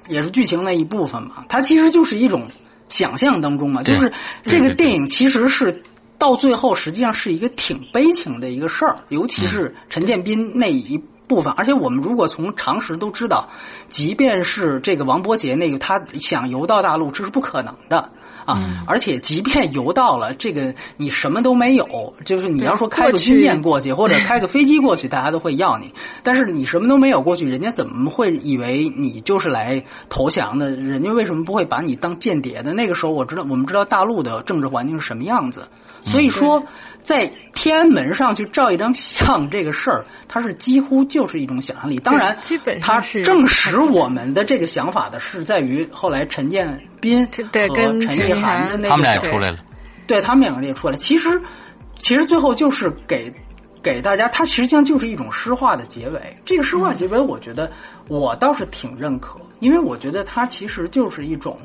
S2: 也是剧情的一部分嘛，它其实就是一种。想象当中嘛，就是这个电影其实是到最后实际上是一个挺悲情的一个事儿，尤其是陈建斌那一部分。而且我们如果从常识都知道，即便是这个王伯杰那个他想游到大陆，这是不可能的。啊！而且，即便游到了这个，你什么都没有，就是你要说开个军舰过去，或者开个飞机过去，大家都会要你。但是你什么都没有过去，人家怎么会以为你就是来投降的？人家为什么不会把你当间谍的？那个时候，我知道，我们知道大陆的政治环境是什么样子。所以说，在天安门上去照一张相这个事儿，它是几乎就是一种想象力。当然，
S3: 基本
S2: 它证实我们的这个想法的是在于后来陈建斌和陈意涵的那个，
S1: 他们俩也出来了。
S2: 对他们两个也出来。其实，其实最后就是给给大家，它实际上就是一种诗化的结尾。这个诗化结尾，我觉得我倒是挺认可，因为我觉得它其实就是一种。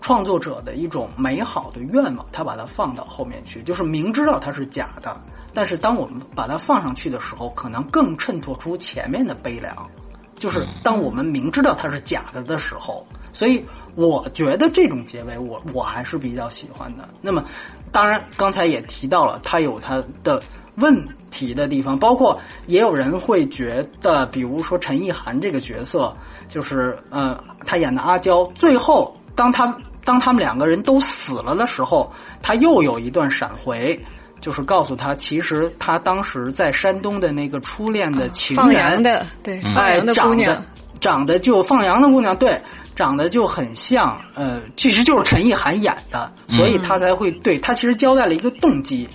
S2: 创作者的一种美好的愿望，他把它放到后面去，就是明知道它是假的，但是当我们把它放上去的时候，可能更衬托出前面的悲凉。就是当我们明知道它是假的的时候，所以我觉得这种结尾，我我还是比较喜欢的。那么，当然刚才也提到了，它有它的问题的地方，包括也有人会觉得，比如说陈意涵这个角色，就是呃，他演的阿娇，最后当他。当他们两个人都死了的时候，他又有一段闪回，就是告诉他，其实他当时在山东的那个初恋的情人，
S3: 放羊的对，
S2: 哎，
S3: 长
S2: 得长得就放羊的姑娘，对，长得就很像，呃，其实就是陈意涵演的，所以他才会对他其实交代了一个动机。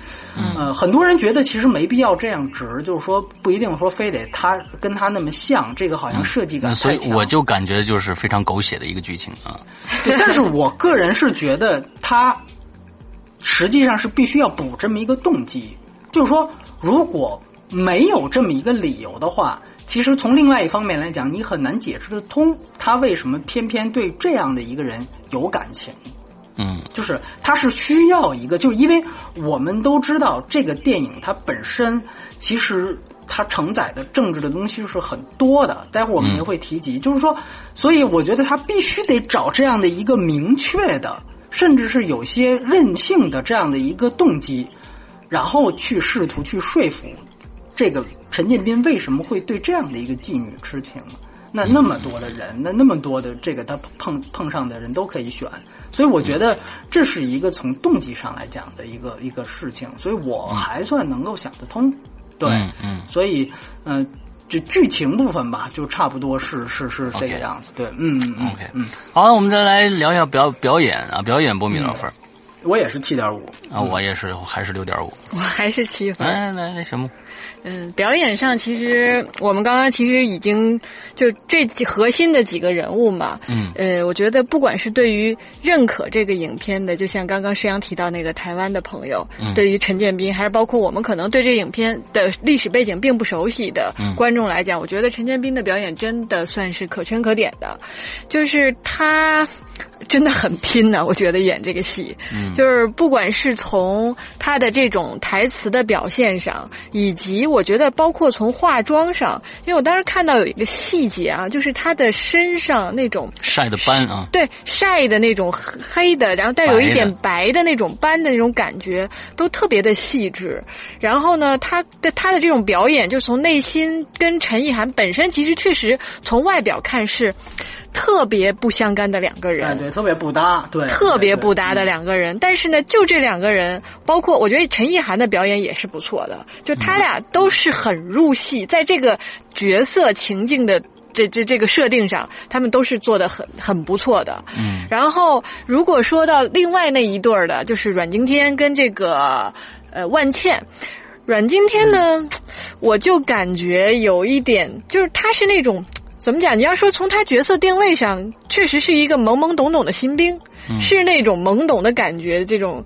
S2: 呃，很多人觉得其实没必要这样直，就是说不一定说非得他跟他那么像，这个好像设计感。
S1: 所以我就感觉就是非常狗血的一个剧情啊。
S2: 对，但是我个人是觉得他实际上是必须要补这么一个动机，就是说如果没有这么一个理由的话，其实从另外一方面来讲，你很难解释得通他为什么偏偏对这样的一个人有感情。
S1: 嗯，
S2: 就是他是需要一个，就是因为我们都知道这个电影它本身其实它承载的政治的东西是很多的，待会儿我们也会提及。就是说，所以我觉得他必须得找这样的一个明确的，甚至是有些任性的这样的一个动机，然后去试图去说服这个陈建斌为什么会对这样的一个妓女痴情。那那么多的人，那那么多的这个他碰碰上的人都可以选，所以我觉得这是一个从动机上来讲的一个一个事情，所以我还算能够想得通。对，
S1: 嗯，
S2: 所以嗯，这剧情部分吧，就差不多是是是这个样子。对，嗯嗯
S1: OK，
S2: 嗯，
S1: 好，我们再来聊一下表表演啊，表演波米多少分？
S2: 我也是七点五
S1: 啊，我也是还是六点五。
S3: 我还是七分。
S1: 来来来，小木。
S3: 嗯，表演上其实我们刚刚其实已经就这核心的几个人物嘛，
S1: 嗯，
S3: 呃，我觉得不管是对于认可这个影片的，就像刚刚石阳提到那个台湾的朋友，
S1: 嗯，
S3: 对于陈建斌，还是包括我们可能对这影片的历史背景并不熟悉的观众来讲，我觉得陈建斌的表演真的算是可圈可点的，就是他。真的很拼呢，我觉得演这个戏，
S1: 嗯，
S3: 就是不管是从他的这种台词的表现上，以及我觉得包括从化妆上，因为我当时看到有一个细节啊，就是他的身上那种
S1: 晒的斑啊，
S3: 对晒的那种黑的，然后带有一点白的那种斑的那种感觉，都特别的细致。然后呢，他的他的这种表演，就从内心跟陈意涵本身，其实确实从外表看是。特别不相干的两个人，
S2: 对，特别不搭，对，
S3: 特别不搭的两个人。但是呢，就这两个人，包括我觉得陈意涵的表演也是不错的，就他俩都是很入戏，在这个角色情境的这这这个设定上，他们都是做的很很不错的。
S1: 嗯。
S3: 然后，如果说到另外那一对儿的，就是阮经天跟这个呃万茜，阮经天呢，我就感觉有一点，就是他是那种。怎么讲？你要说从他角色定位上，确实是一个懵懵懂懂的新兵，是那种懵懂的感觉，这种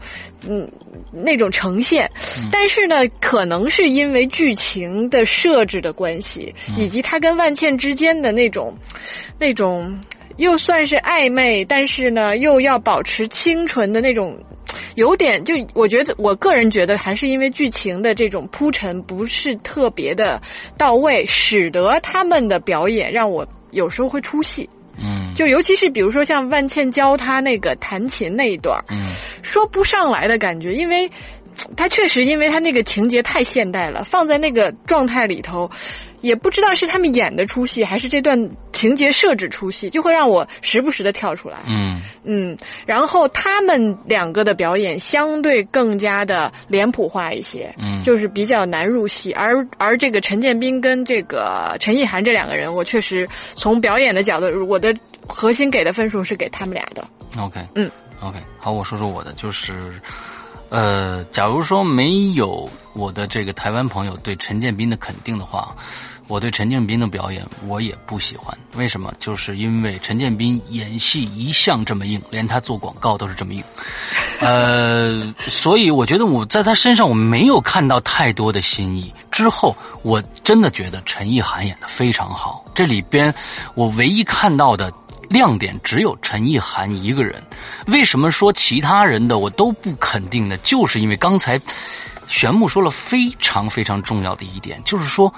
S3: 嗯那种呈现。但是呢，可能是因为剧情的设置的关系，以及他跟万茜之间的那种那种又算是暧昧，但是呢又要保持清纯的那种。有点，就我觉得，我个人觉得，还是因为剧情的这种铺陈不是特别的到位，使得他们的表演让我有时候会出戏。
S1: 嗯，
S3: 就尤其是比如说像万茜教他那个弹琴那一段
S1: 嗯，
S3: 说不上来的感觉，因为他确实因为他那个情节太现代了，放在那个状态里头。也不知道是他们演的出戏，还是这段情节设置出戏，就会让我时不时的跳出来。
S1: 嗯
S3: 嗯，然后他们两个的表演相对更加的脸谱化一些，
S1: 嗯，
S3: 就是比较难入戏。而而这个陈建斌跟这个陈意涵这两个人，我确实从表演的角度，我的核心给的分数是给他们俩的。
S1: OK，
S3: 嗯
S1: ，OK，好，我说说我的，就是。呃，假如说没有我的这个台湾朋友对陈建斌的肯定的话，我对陈建斌的表演我也不喜欢。为什么？就是因为陈建斌演戏一向这么硬，连他做广告都是这么硬。呃，所以我觉得我在他身上我没有看到太多的新意。之后，我真的觉得陈意涵演的非常好。这里边我唯一看到的。亮点只有陈意涵一个人，为什么说其他人的我都不肯定呢？就是因为刚才玄牧说了非常非常重要的一点，就是说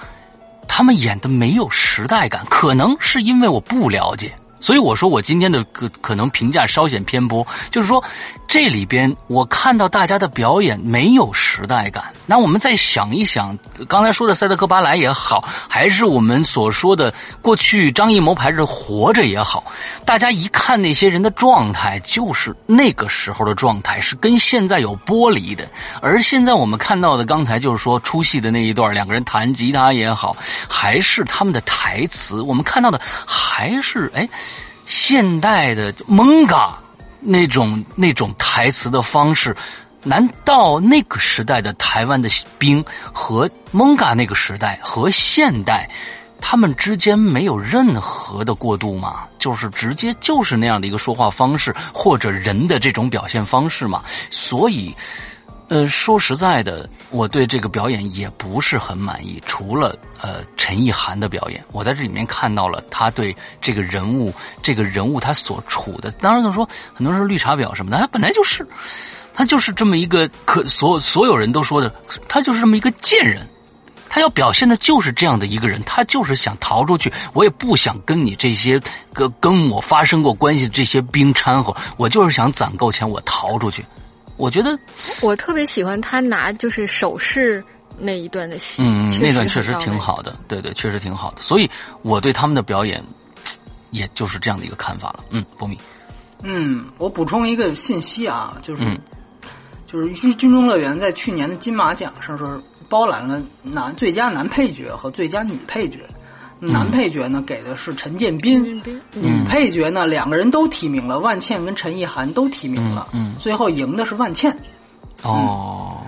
S1: 他们演的没有时代感，可能是因为我不了解。所以我说我今天的可可能评价稍显偏颇，就是说这里边我看到大家的表演没有时代感。那我们再想一想，刚才说的塞德克巴莱也好，还是我们所说的过去张艺谋拍的《活着》也好，大家一看那些人的状态，就是那个时候的状态，是跟现在有剥离的。而现在我们看到的，刚才就是说出戏的那一段，两个人弹吉他也好，还是他们的台词，我们看到的还是哎。现代的蒙嘎那种那种台词的方式，难道那个时代的台湾的兵和蒙嘎那个时代和现代，他们之间没有任何的过渡吗？就是直接就是那样的一个说话方式或者人的这种表现方式吗？所以。呃，说实在的，我对这个表演也不是很满意。除了呃陈意涵的表演，我在这里面看到了他对这个人物，这个人物他所处的，当然就说很多人说绿茶婊什么的，他本来就是，他就是这么一个可所所有人都说的，他就是这么一个贱人，他要表现的就是这样的一个人，他就是想逃出去。我也不想跟你这些跟跟我发生过关系的这些兵掺和，我就是想攒够钱，我逃出去。我觉得
S3: 我特别喜欢他拿就是手势那一段的戏，
S1: 嗯，那段
S3: 确
S1: 实挺好的，对对，确实挺好的。所以我对他们的表演，也就是这样的一个看法了。嗯，波米，
S2: 嗯，我补充一个信息啊，就是就是军军中乐园在去年的金马奖上是包揽了男最佳男配角和最佳女配角。男配角呢给的是陈建斌，女配角呢两个人都提名了，万茜跟陈意涵都提名了，
S1: 嗯，
S2: 最后赢的是万茜。
S1: 哦，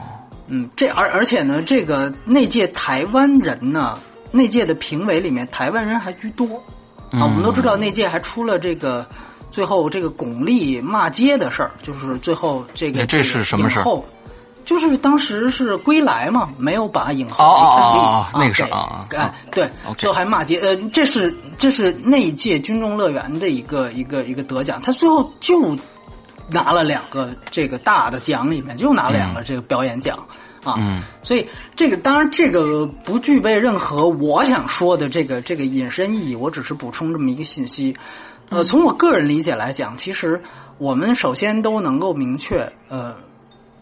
S2: 嗯，这而而且呢，这个那届台湾人呢，那届的评委里面台湾人还居多。啊。我们都知道那届还出了这个最后这个巩俐骂街的事儿，就是最后这个
S1: 这是什么事儿？
S2: 就是当时是归来嘛，没有把影后
S1: 李
S2: 肯
S1: 定那个是啊，
S2: 哎对，最后还骂街。呃，这是这是那一届军中乐园的一个一个一个得奖，他最后就拿了两个这个大的奖，里面就拿了两个这个表演奖啊。
S1: 嗯，
S2: 所以这个当然这个不具备任何我想说的这个这个引申意义，我只是补充这么一个信息。呃，从我个人理解来讲，其实我们首先都能够明确呃。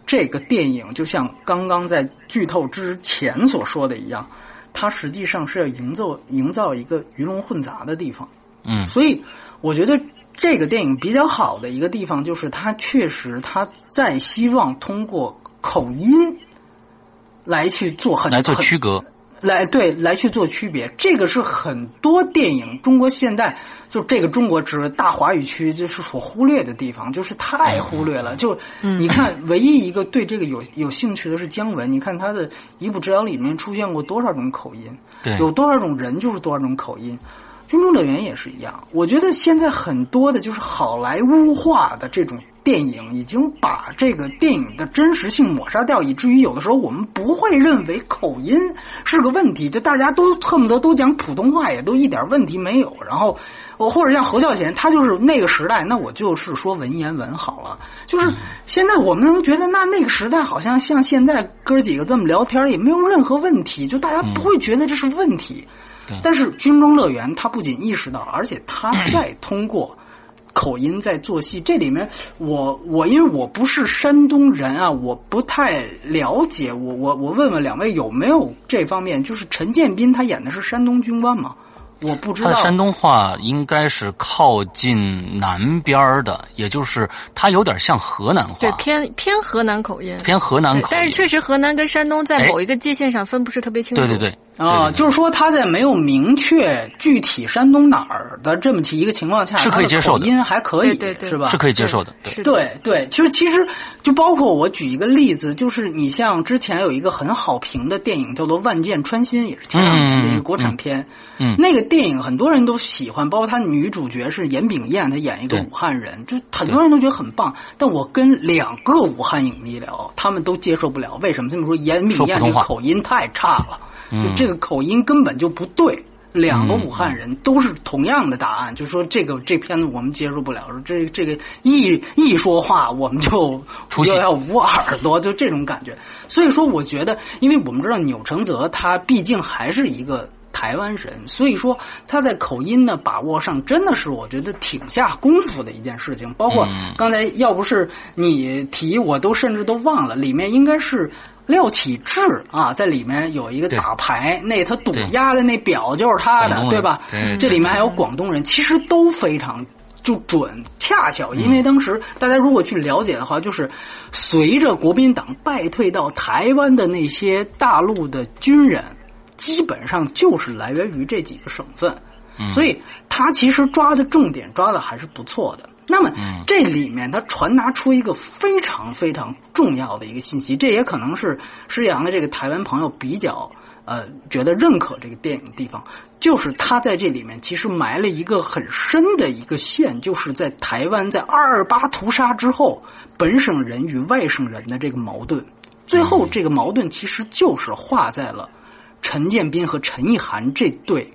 S2: 这个电影就像刚刚在剧透之前所说的一样，它实际上是要营造营造一个鱼龙混杂的地方。
S1: 嗯，
S2: 所以我觉得这个电影比较好的一个地方就是，它确实它在希望通过口音来去做很
S1: 来做区隔。
S2: 来对来去做区别，这个是很多电影中国现代就这个中国指大华语区就是所忽略的地方，就是太忽略了。就你看，唯一一个对这个有有兴趣的是姜文，你看他的《一步之遥》里面出现过多少种口音，
S1: 对，
S2: 有多少种人就是多少种口音。军中乐园也是一样，我觉得现在很多的就是好莱坞化的这种电影，已经把这个电影的真实性抹杀掉，以至于有的时候我们不会认为口音是个问题，就大家都恨不得都讲普通话，也都一点问题没有。然后，我或者像侯孝贤，他就是那个时代，那我就是说文言文好了。就是现在我们能觉得，那那个时代好像像现在哥几个这么聊天也没有任何问题，就大家不会觉得这是问题。但是军中乐园，他不仅意识到，而且他 在通过口音在做戏。这里面，我我因为我不是山东人啊，我不太了解。我我我问问两位有没有这方面？就是陈建斌他演的是山东军官嘛？我不知道，
S1: 他山东话应该是靠近南边的，也就是他有点像河南话，
S3: 对，偏偏河南口音，
S1: 偏河南口音。
S3: 但是确实，河南跟山东在某一个界限上分不是特别清楚。
S1: 对对对。
S2: 啊，就是说他在没有明确具体山东哪儿的这么一个情况下，
S1: 是可以接受
S2: 的，口音还可以，是吧？
S1: 是可以接受的，
S2: 对对。其实其实就包括我举一个例子，就是你像之前有一个很好评的电影叫做《万箭穿心》，也是前两年的一个国产片。
S1: 嗯，
S2: 那个电影很多人都喜欢，包括他女主角是严炳燕，她演一个武汉人，就很多人都觉得很棒。但我跟两个武汉影迷聊，他们都接受不了。为什么？这么说，严炳燕这口音太差了。就这个口音根本就不对，两个武汉人都是同样的答案，就说这个这片子我们接受不了，说这这个一一说话我们就就要捂耳朵，就这种感觉。所以说，我觉得，因为我们知道钮承泽他毕竟还是一个台湾人，所以说他在口音的把握上真的是我觉得挺下功夫的一件事情。包括刚才要不是你提，我都甚至都忘了，里面应该是。廖启智啊，在里面有一个打牌，那他赌押的那表就是他的，对吧？这里面还有广东人，其实都非常就准。恰巧因为当时大家如果去了解的话，就是随着国民党败退到台湾的那些大陆的军人，基本上就是来源于这几个省份，所以他其实抓的重点抓的还是不错的。那么这里面它传达出一个非常非常重要的一个信息，这也可能是施洋的这个台湾朋友比较呃觉得认可这个电影的地方，就是他在这里面其实埋了一个很深的一个线，就是在台湾在二二八屠杀之后，本省人与外省人的这个矛盾，最后这个矛盾其实就是画在了陈建斌和陈意涵这对。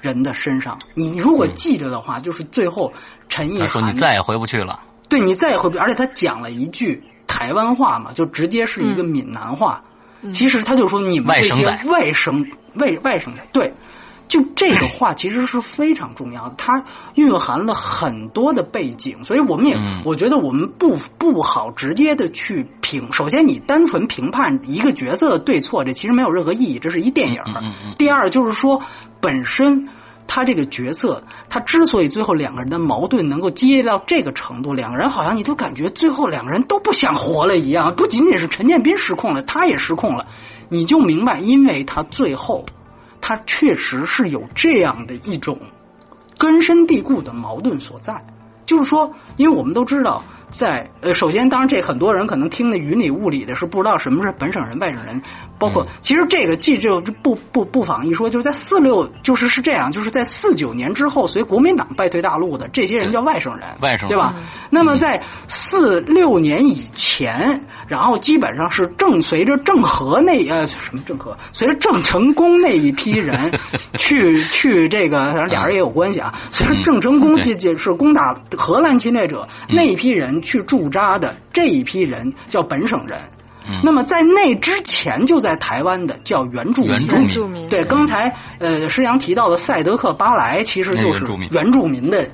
S2: 人的身上，你如果记着的话，就是最后陈意涵
S1: 说：“你再也回不去了。”
S2: 对你再也回不，而且他讲了一句台湾话嘛，就直接是一个闽南话。其实他就说：“你们这些外省外外省人，对，就这个话其实是非常重要的，它蕴含了很多的背景，所以我们也我觉得我们不不好直接的去评。首先，你单纯评判一个角色的对错，这其实没有任何意义，这是一电影。第二，就是说本身。他这个角色，他之所以最后两个人的矛盾能够激烈到这个程度，两个人好像你都感觉最后两个人都不想活了一样。不仅仅是陈建斌失控了，他也失控了。你就明白，因为他最后他确实是有这样的一种根深蒂固的矛盾所在。就是说，因为我们都知道。在呃，首先，当然，这很多人可能听的云里雾里的是不知道什么是本省人、外省人，包括其实这个记就不不不妨一说，就是在四六就是是这样，就是在四九年之后，随国民党败退大陆的这些人叫外省人，
S1: 外省
S2: 对吧？那么在四六年以前，然后基本上是正随着郑和那呃什么郑和，随着郑成功那一批人 去去这个，反正俩人也有关系啊。随着郑成功这这是攻打荷兰侵略者那一批人。去驻扎的这一批人叫本省人，那么在那之前就在台湾的叫原住民。
S1: 原住民
S2: 对，刚才呃施阳提到的赛德克巴莱其实就是原住民的。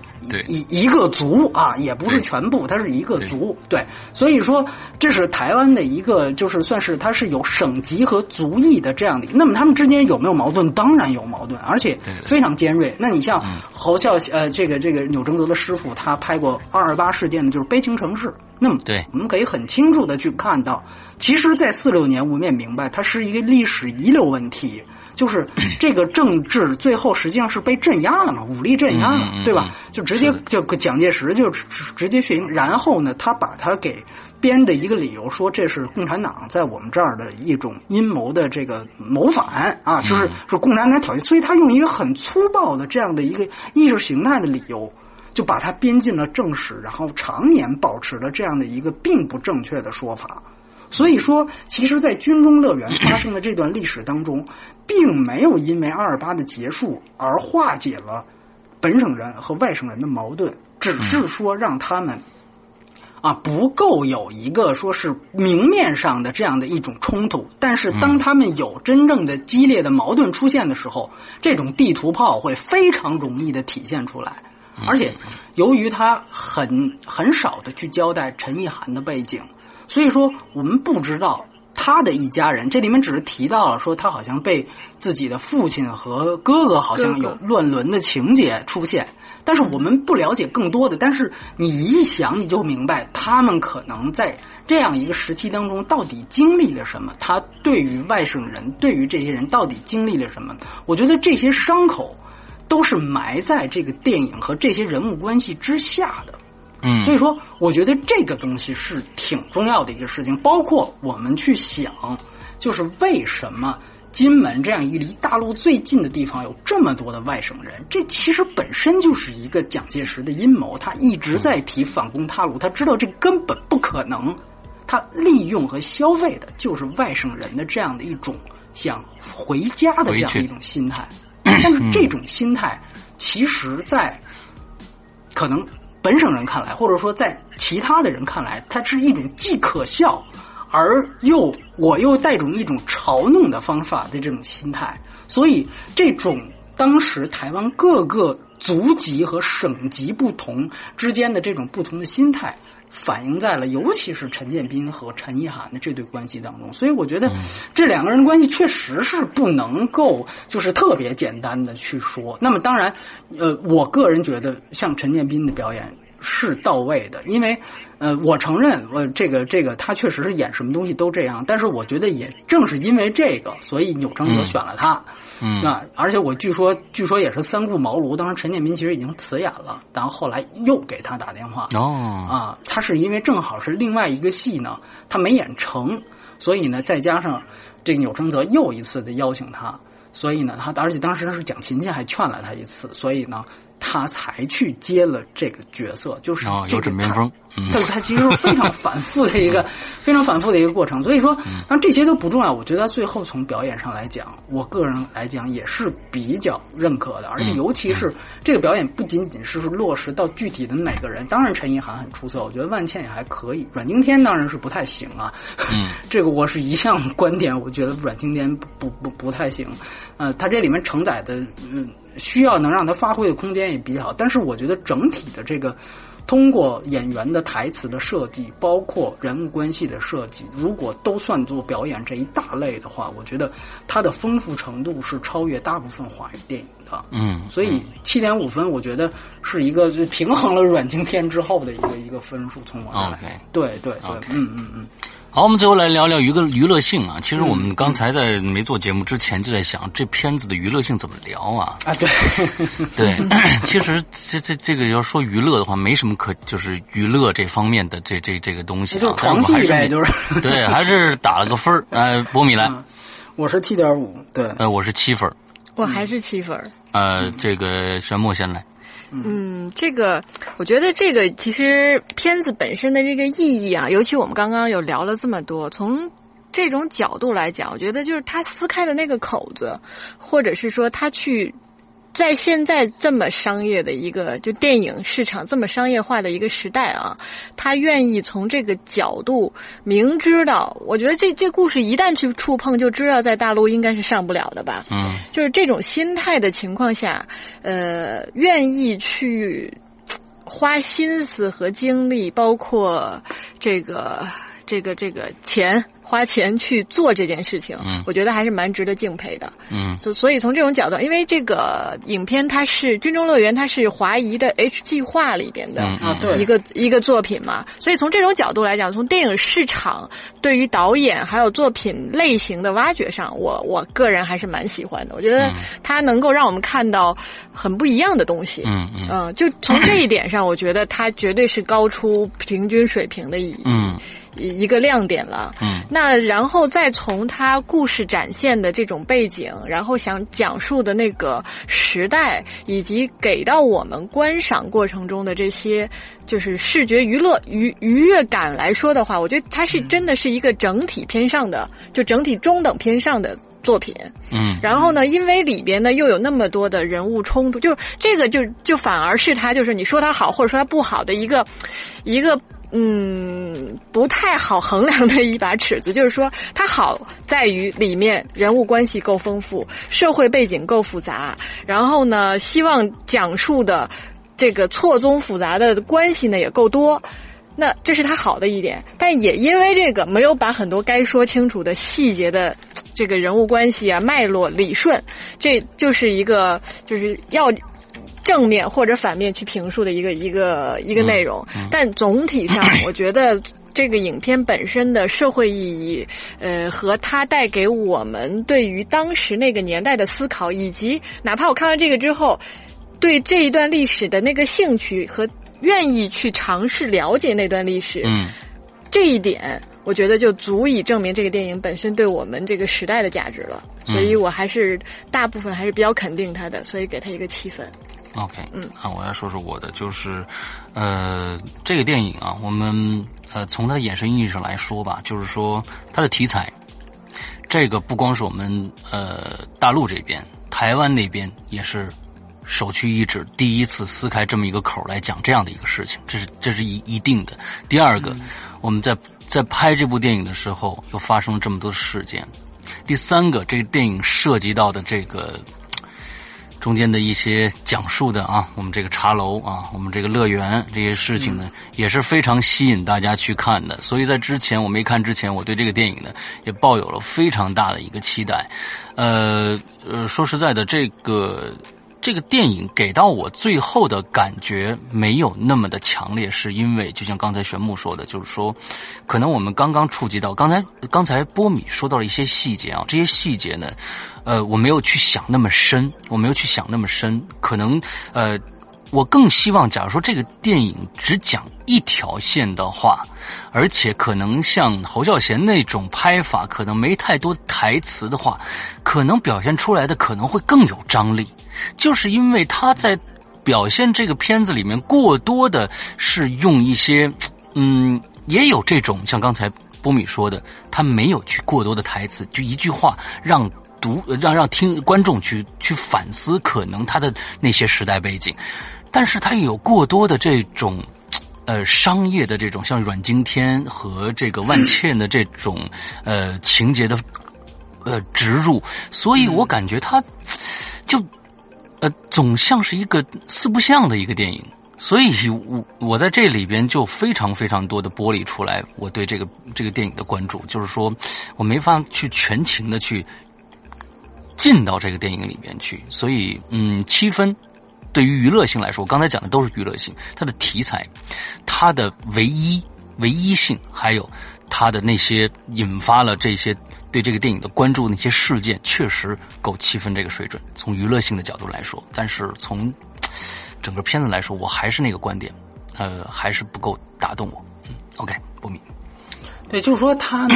S2: 一一个族啊，也不是全部，它是一个族。对，所以说这是台湾的一个，就是算是它是有省级和族裔的这样的。那么他们之间有没有矛盾？当然有矛盾，而且非常尖锐。那你像侯孝呃，这个这个钮承泽的师傅，他拍过二二八事件的，就是悲情城市。那么，
S1: 对，
S2: 我们可以很清楚的去看到，其实，在四六年，我们也明白，它是一个历史遗留问题。就是这个政治最后实际上是被镇压了嘛，武力镇压了，对吧？就直接就蒋介石就直接血腥，然后呢，他把他给编的一个理由说这是共产党在我们这儿的一种阴谋的这个谋反啊，就是说共产党挑衅，所以他用一个很粗暴的这样的一个意识形态的理由，就把它编进了正史，然后常年保持了这样的一个并不正确的说法。所以说，其实，在军中乐园发生的这段历史当中，并没有因为二二八的结束而化解了本省人和外省人的矛盾，只是说让他们啊不够有一个说是明面上的这样的一种冲突。但是，当他们有真正的激烈的矛盾出现的时候，这种地图炮会非常容易的体现出来。而且，由于他很很少的去交代陈意涵的背景。所以说，我们不知道他的一家人，这里面只是提到了说他好像被自己的父亲和哥哥好像有乱伦的情节出现，但是我们不了解更多的。但是你一想，你就明白他们可能在这样一个时期当中到底经历了什么。他对于外省人，对于这些人到底经历了什么？我觉得这些伤口都是埋在这个电影和这些人物关系之下的。
S1: 嗯，
S2: 所以说，我觉得这个东西是挺重要的一个事情。包括我们去想，就是为什么金门这样一个离大陆最近的地方有这么多的外省人？这其实本身就是一个蒋介石的阴谋。他一直在提反攻大陆，他知道这根本不可能。他利用和消费的就是外省人的这样的一种想回家的这样一种心态。但是这种心态，其实在可能。本省人看来，或者说在其他的人看来，它是一种既可笑而又我又带种一种嘲弄的方法的这种心态。所以，这种当时台湾各个族籍和省级不同之间的这种不同的心态，反映在了尤其是陈建斌和陈意涵的这对关系当中。所以，我觉得这两个人的关系确实是不能够就是特别简单的去说。那么，当然，呃，我个人觉得像陈建斌的表演。是到位的，因为，呃，我承认，呃，这个这个他确实是演什么东西都这样，但是我觉得也正是因为这个，所以钮承泽选了他，
S1: 嗯，
S2: 那而且我据说据说也是三顾茅庐，当时陈建斌其实已经辞演了，然后后来又给他打电话，
S1: 哦，
S2: 啊，他是因为正好是另外一个戏呢，他没演成，所以呢，再加上这个钮承泽又一次的邀请他，所以呢，他而且当时是蒋勤勤还劝了他一次，所以呢。他才去接了这个角色，就是
S1: 有枕边风。
S2: 但是他其实是非常反复的一个 非常反复的一个过程。所以说，但这些都不重要。我觉得最后从表演上来讲，我个人来讲也是比较认可的。而且尤其是这个表演，不仅仅是落实到具体的每个人。当然，陈意涵很出色，我觉得万茜也还可以。阮经天当然是不太行啊。嗯 这个我是一向观点，我觉得阮经天不不不不太行。呃，他这里面承载的嗯。需要能让他发挥的空间也比较好，但是我觉得整体的这个通过演员的台词的设计，包括人物关系的设计，如果都算作表演这一大类的话，我觉得它的丰富程度是超越大部分华语电影的。
S1: 嗯，
S2: 所以七点五分，我觉得是一个平衡了阮经天之后的一个一个分数。从我看来，对对对，嗯嗯嗯。
S1: 好，我们最后来聊聊娱乐娱乐性啊。其实我们刚才在没做节目之前就在想，这片子的娱乐性怎么聊啊？
S2: 啊，对，
S1: 对，其实这这这个要说娱乐的话，没什么可就是娱乐这方面的这这这个东西啊，
S2: 就是床戏呗，就是
S1: 对，还是打了个分儿。呃，波米来，
S2: 我是七点五，对，
S1: 呃，我是七分，
S3: 我还是七分。
S1: 呃，这个玄牧先来。
S3: 嗯，这个我觉得这个其实片子本身的这个意义啊，尤其我们刚刚有聊了这么多，从这种角度来讲，我觉得就是他撕开的那个口子，或者是说他去。在现在这么商业的一个就电影市场这么商业化的一个时代啊，他愿意从这个角度明知道，我觉得这这故事一旦去触碰，就知道在大陆应该是上不了的吧。
S1: 嗯，
S3: 就是这种心态的情况下，呃，愿意去花心思和精力，包括这个这个这个钱。花钱去做这件事情，
S1: 嗯，
S3: 我觉得还是蛮值得敬佩的，
S1: 嗯，
S3: 所所以从这种角度，因为这个影片它是《军中乐园》，它是华谊的 H 计划里边的
S2: 啊，对，
S3: 一个一个作品嘛，所以从这种角度来讲，从电影市场对于导演还有作品类型的挖掘上，我我个人还是蛮喜欢的。我觉得它能够让我们看到很不一样的东西，
S1: 嗯嗯，
S3: 嗯，就从这一点上，我觉得它绝对是高出平均水平的一
S1: 嗯。
S3: 一个亮点了，
S1: 嗯，
S3: 那然后再从他故事展现的这种背景，然后想讲述的那个时代，以及给到我们观赏过程中的这些就是视觉娱乐愉愉悦感来说的话，我觉得它是真的是一个整体偏上的，就整体中等偏上的作品，
S1: 嗯，
S3: 然后呢，因为里边呢又有那么多的人物冲突，就这个就就反而是他就是你说他好或者说他不好的一个一个。嗯，不太好衡量的一把尺子，就是说它好在于里面人物关系够丰富，社会背景够复杂，然后呢，希望讲述的这个错综复杂的关系呢也够多，那这是它好的一点。但也因为这个没有把很多该说清楚的细节的这个人物关系啊脉络理顺，这就是一个就是要。正面或者反面去评述的一个一个一个内容，但总体上，我觉得这个影片本身的社会意义，呃，和它带给我们对于当时那个年代的思考，以及哪怕我看完这个之后，对这一段历史的那个兴趣和愿意去尝试了解那段历史，
S1: 嗯，
S3: 这一点，我觉得就足以证明这个电影本身对我们这个时代的价值了。所以我还是大部分还是比较肯定它的，所以给它一个七分。
S1: OK，嗯，啊，我来说说我的，就是，呃，这个电影啊，我们呃从它的衍生意义上来说吧，就是说它的题材，这个不光是我们呃大陆这边，台湾那边也是首屈一指，第一次撕开这么一个口来讲这样的一个事情，这是这是一一定的。第二个，我们在在拍这部电影的时候，又发生了这么多事件。第三个，这个电影涉及到的这个。中间的一些讲述的啊，我们这个茶楼啊，我们这个乐园这些事情呢，也是非常吸引大家去看的。所以在之前我没看之前，我对这个电影呢也抱有了非常大的一个期待。呃呃，说实在的，这个。这个电影给到我最后的感觉没有那么的强烈，是因为就像刚才玄牧说的，就是说，可能我们刚刚触及到，刚才刚才波米说到了一些细节啊，这些细节呢，呃，我没有去想那么深，我没有去想那么深，可能呃。我更希望，假如说这个电影只讲一条线的话，而且可能像侯孝贤那种拍法，可能没太多台词的话，可能表现出来的可能会更有张力。就是因为他在表现这个片子里面，过多的是用一些，嗯，也有这种像刚才波米说的，他没有去过多的台词，就一句话让读让让听观众去去反思，可能他的那些时代背景。但是他有过多的这种，呃，商业的这种像阮经天和这个万茜的这种呃情节的呃植入，所以我感觉它就呃总像是一个四不像的一个电影，所以我我在这里边就非常非常多的剥离出来我对这个这个电影的关注，就是说我没法去全情的去进到这个电影里面去，所以嗯七分。对于娱乐性来说，我刚才讲的都是娱乐性。它的题材，它的唯一唯一性，还有他的那些引发了这些对这个电影的关注那些事件，确实够七分这个水准。从娱乐性的角度来说，但是从整个片子来说，我还是那个观点，呃，还是不够打动我。嗯，OK，不明。
S2: 对，就是说他，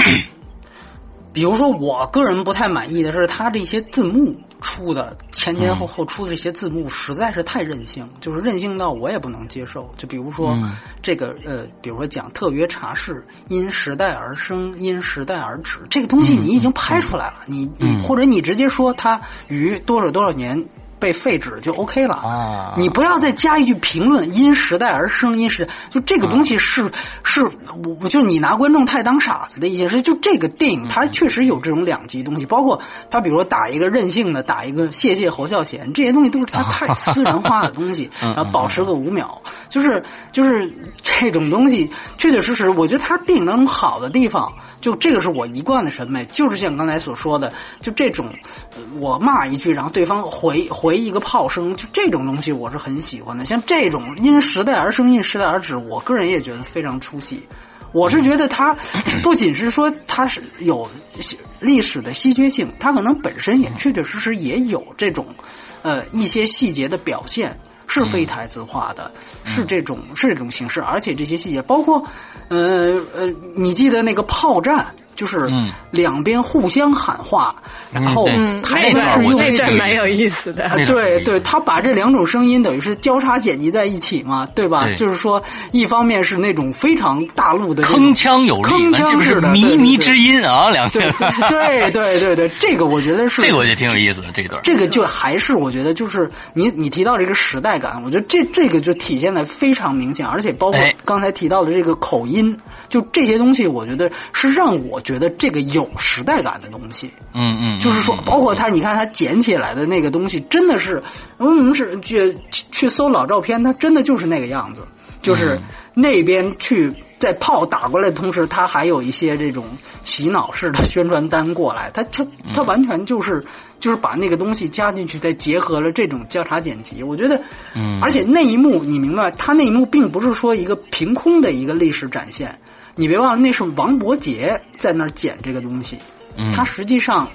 S2: 比如说我个人不太满意的是他这些字幕出的前前后后出的这些字幕实在是太任性，就是任性到我也不能接受。就比如说这个呃，比如说讲特约茶室因时代而生，因时代而止，这个东西你已经拍出来了，你你或者你直接说它于多少多少年。被废止就 OK 了啊！你不要再加一句评论，因时代而生，因时就这个东西是是，我我就你拿观众太当傻子的一件事。就这个电影，它确实有这种两极东西，包括他比如说打一个任性的，打一个谢谢侯孝贤，这些东西都是他太 私人化的东西，然后保持个五秒，就是就是这种东西，确确实实，我觉得他电影当中好的地方，就这个是我一贯的审美，就是像刚才所说的，就这种我骂一句，然后对方回回。一个炮声，就这种东西我是很喜欢的。像这种因时代而生，因时代而止，我个人也觉得非常出戏。我是觉得它 不仅是说它是有历史的稀缺性，它可能本身也确确实实也有这种呃一些细节的表现是非台词化的，是这种是这种形式，而且这些细节包括呃呃，你记得那个炮战？就是两边互相喊话，然后台湾是用
S3: 这蛮有意思的。
S2: 对对，他把这两种声音等于是交叉剪辑在一起嘛，对吧？就是说，一方面是那种非常大陆的
S1: 铿锵有力，
S2: 铿锵
S1: 是靡靡之音啊，两
S2: 对对对对对，这个我觉得是
S1: 这个我觉得挺有意思的这段。
S2: 这个就还是我觉得就是你你提到这个时代感，我觉得这这个就体现的非常明显，而且包括刚才提到的这个口音。就这些东西，我觉得是让我觉得这个有时代感的东西。
S1: 嗯嗯，
S2: 就是说，包括他，你看他捡起来的那个东西，真的是，嗯，是去去搜老照片，他真的就是那个样子。就是那边去在炮打过来的同时，他还有一些这种洗脑式的宣传单过来，他他他完全就是就是把那个东西加进去，再结合了这种交叉剪辑。我觉得，
S1: 嗯，
S2: 而且那一幕你明白，他那一幕并不是说一个凭空的一个历史展现。你别忘了，那是王伯杰在那儿捡这个东西，他实际上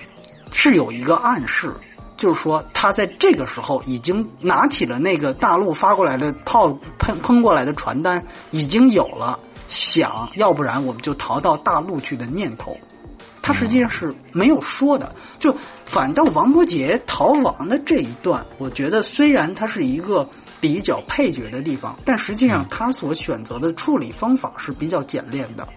S2: 是有一个暗示，就是说他在这个时候已经拿起了那个大陆发过来的炮喷喷过来的传单，已经有了想要不然我们就逃到大陆去的念头。他实际上是没有说的，就反倒王伯杰逃亡的这一段，我觉得虽然他是一个。比较配角的地方，但实际上他所选择的处理方法是比较简练的。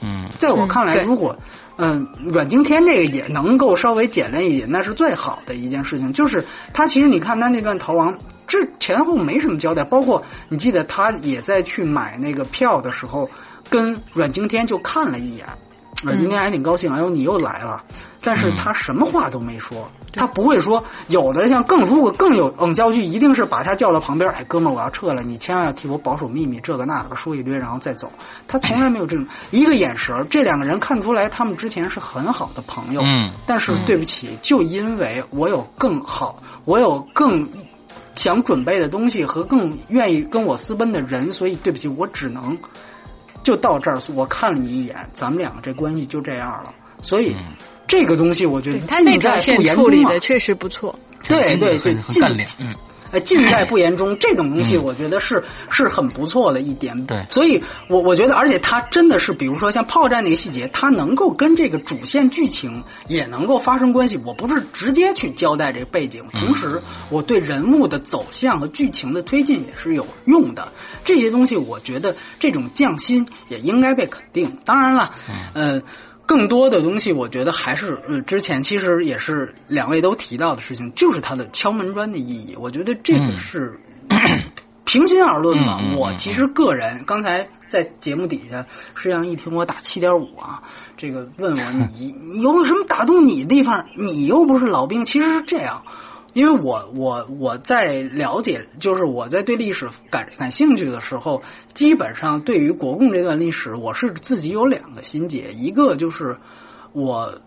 S1: 嗯，
S2: 在我看来，如果嗯阮经天这个也能够稍微简练一点，那是最好的一件事情。就是他其实你看他那段逃亡，这前后没什么交代，包括你记得他也在去买那个票的时候，跟阮经天就看了一眼。阮经天还挺高兴，哎呦你又来了，但是他什么话都没说，他不会说有的像更如果更有嗯焦距，一定是把他叫到旁边，哎哥们儿我要撤了，你千万要替我保守秘密，这个那个说一堆然后再走，他从来没有这种一个眼神，这两个人看出来他们之前是很好的朋友，
S1: 嗯，
S2: 但是对不起，就因为我有更好，我有更想准备的东西和更愿意跟我私奔的人，所以对不起，我只能。就到这儿，我看了你一眼，咱们两个这关系就这样了。所以这个东西，我觉得
S3: 他那条线处理的确实不错。
S2: 对对对，
S1: 尽嗯。
S2: 呃，尽在不言中，这种东西我觉得是是很不错的一点。
S1: 对，
S2: 所以我我觉得，而且它真的是，比如说像炮战那个细节，它能够跟这个主线剧情也能够发生关系。我不是直接去交代这个背景，同时我对人物的走向和剧情的推进也是有用的。这些东西，我觉得这种匠心也应该被肯定。当然了，呃。更多的东西，我觉得还是呃，之前其实也是两位都提到的事情，就是它的敲门砖的意义。我觉得这个是平心而论嘛。我其实个人刚才在节目底下，实际上一听我打七点五啊，这个问我你你有什么打动你的地方？你又不是老兵，其实是这样。因为我我我在了解，就是我在对历史感感兴趣的时候，基本上对于国共这段历史，我是自己有两个心结，一个就是我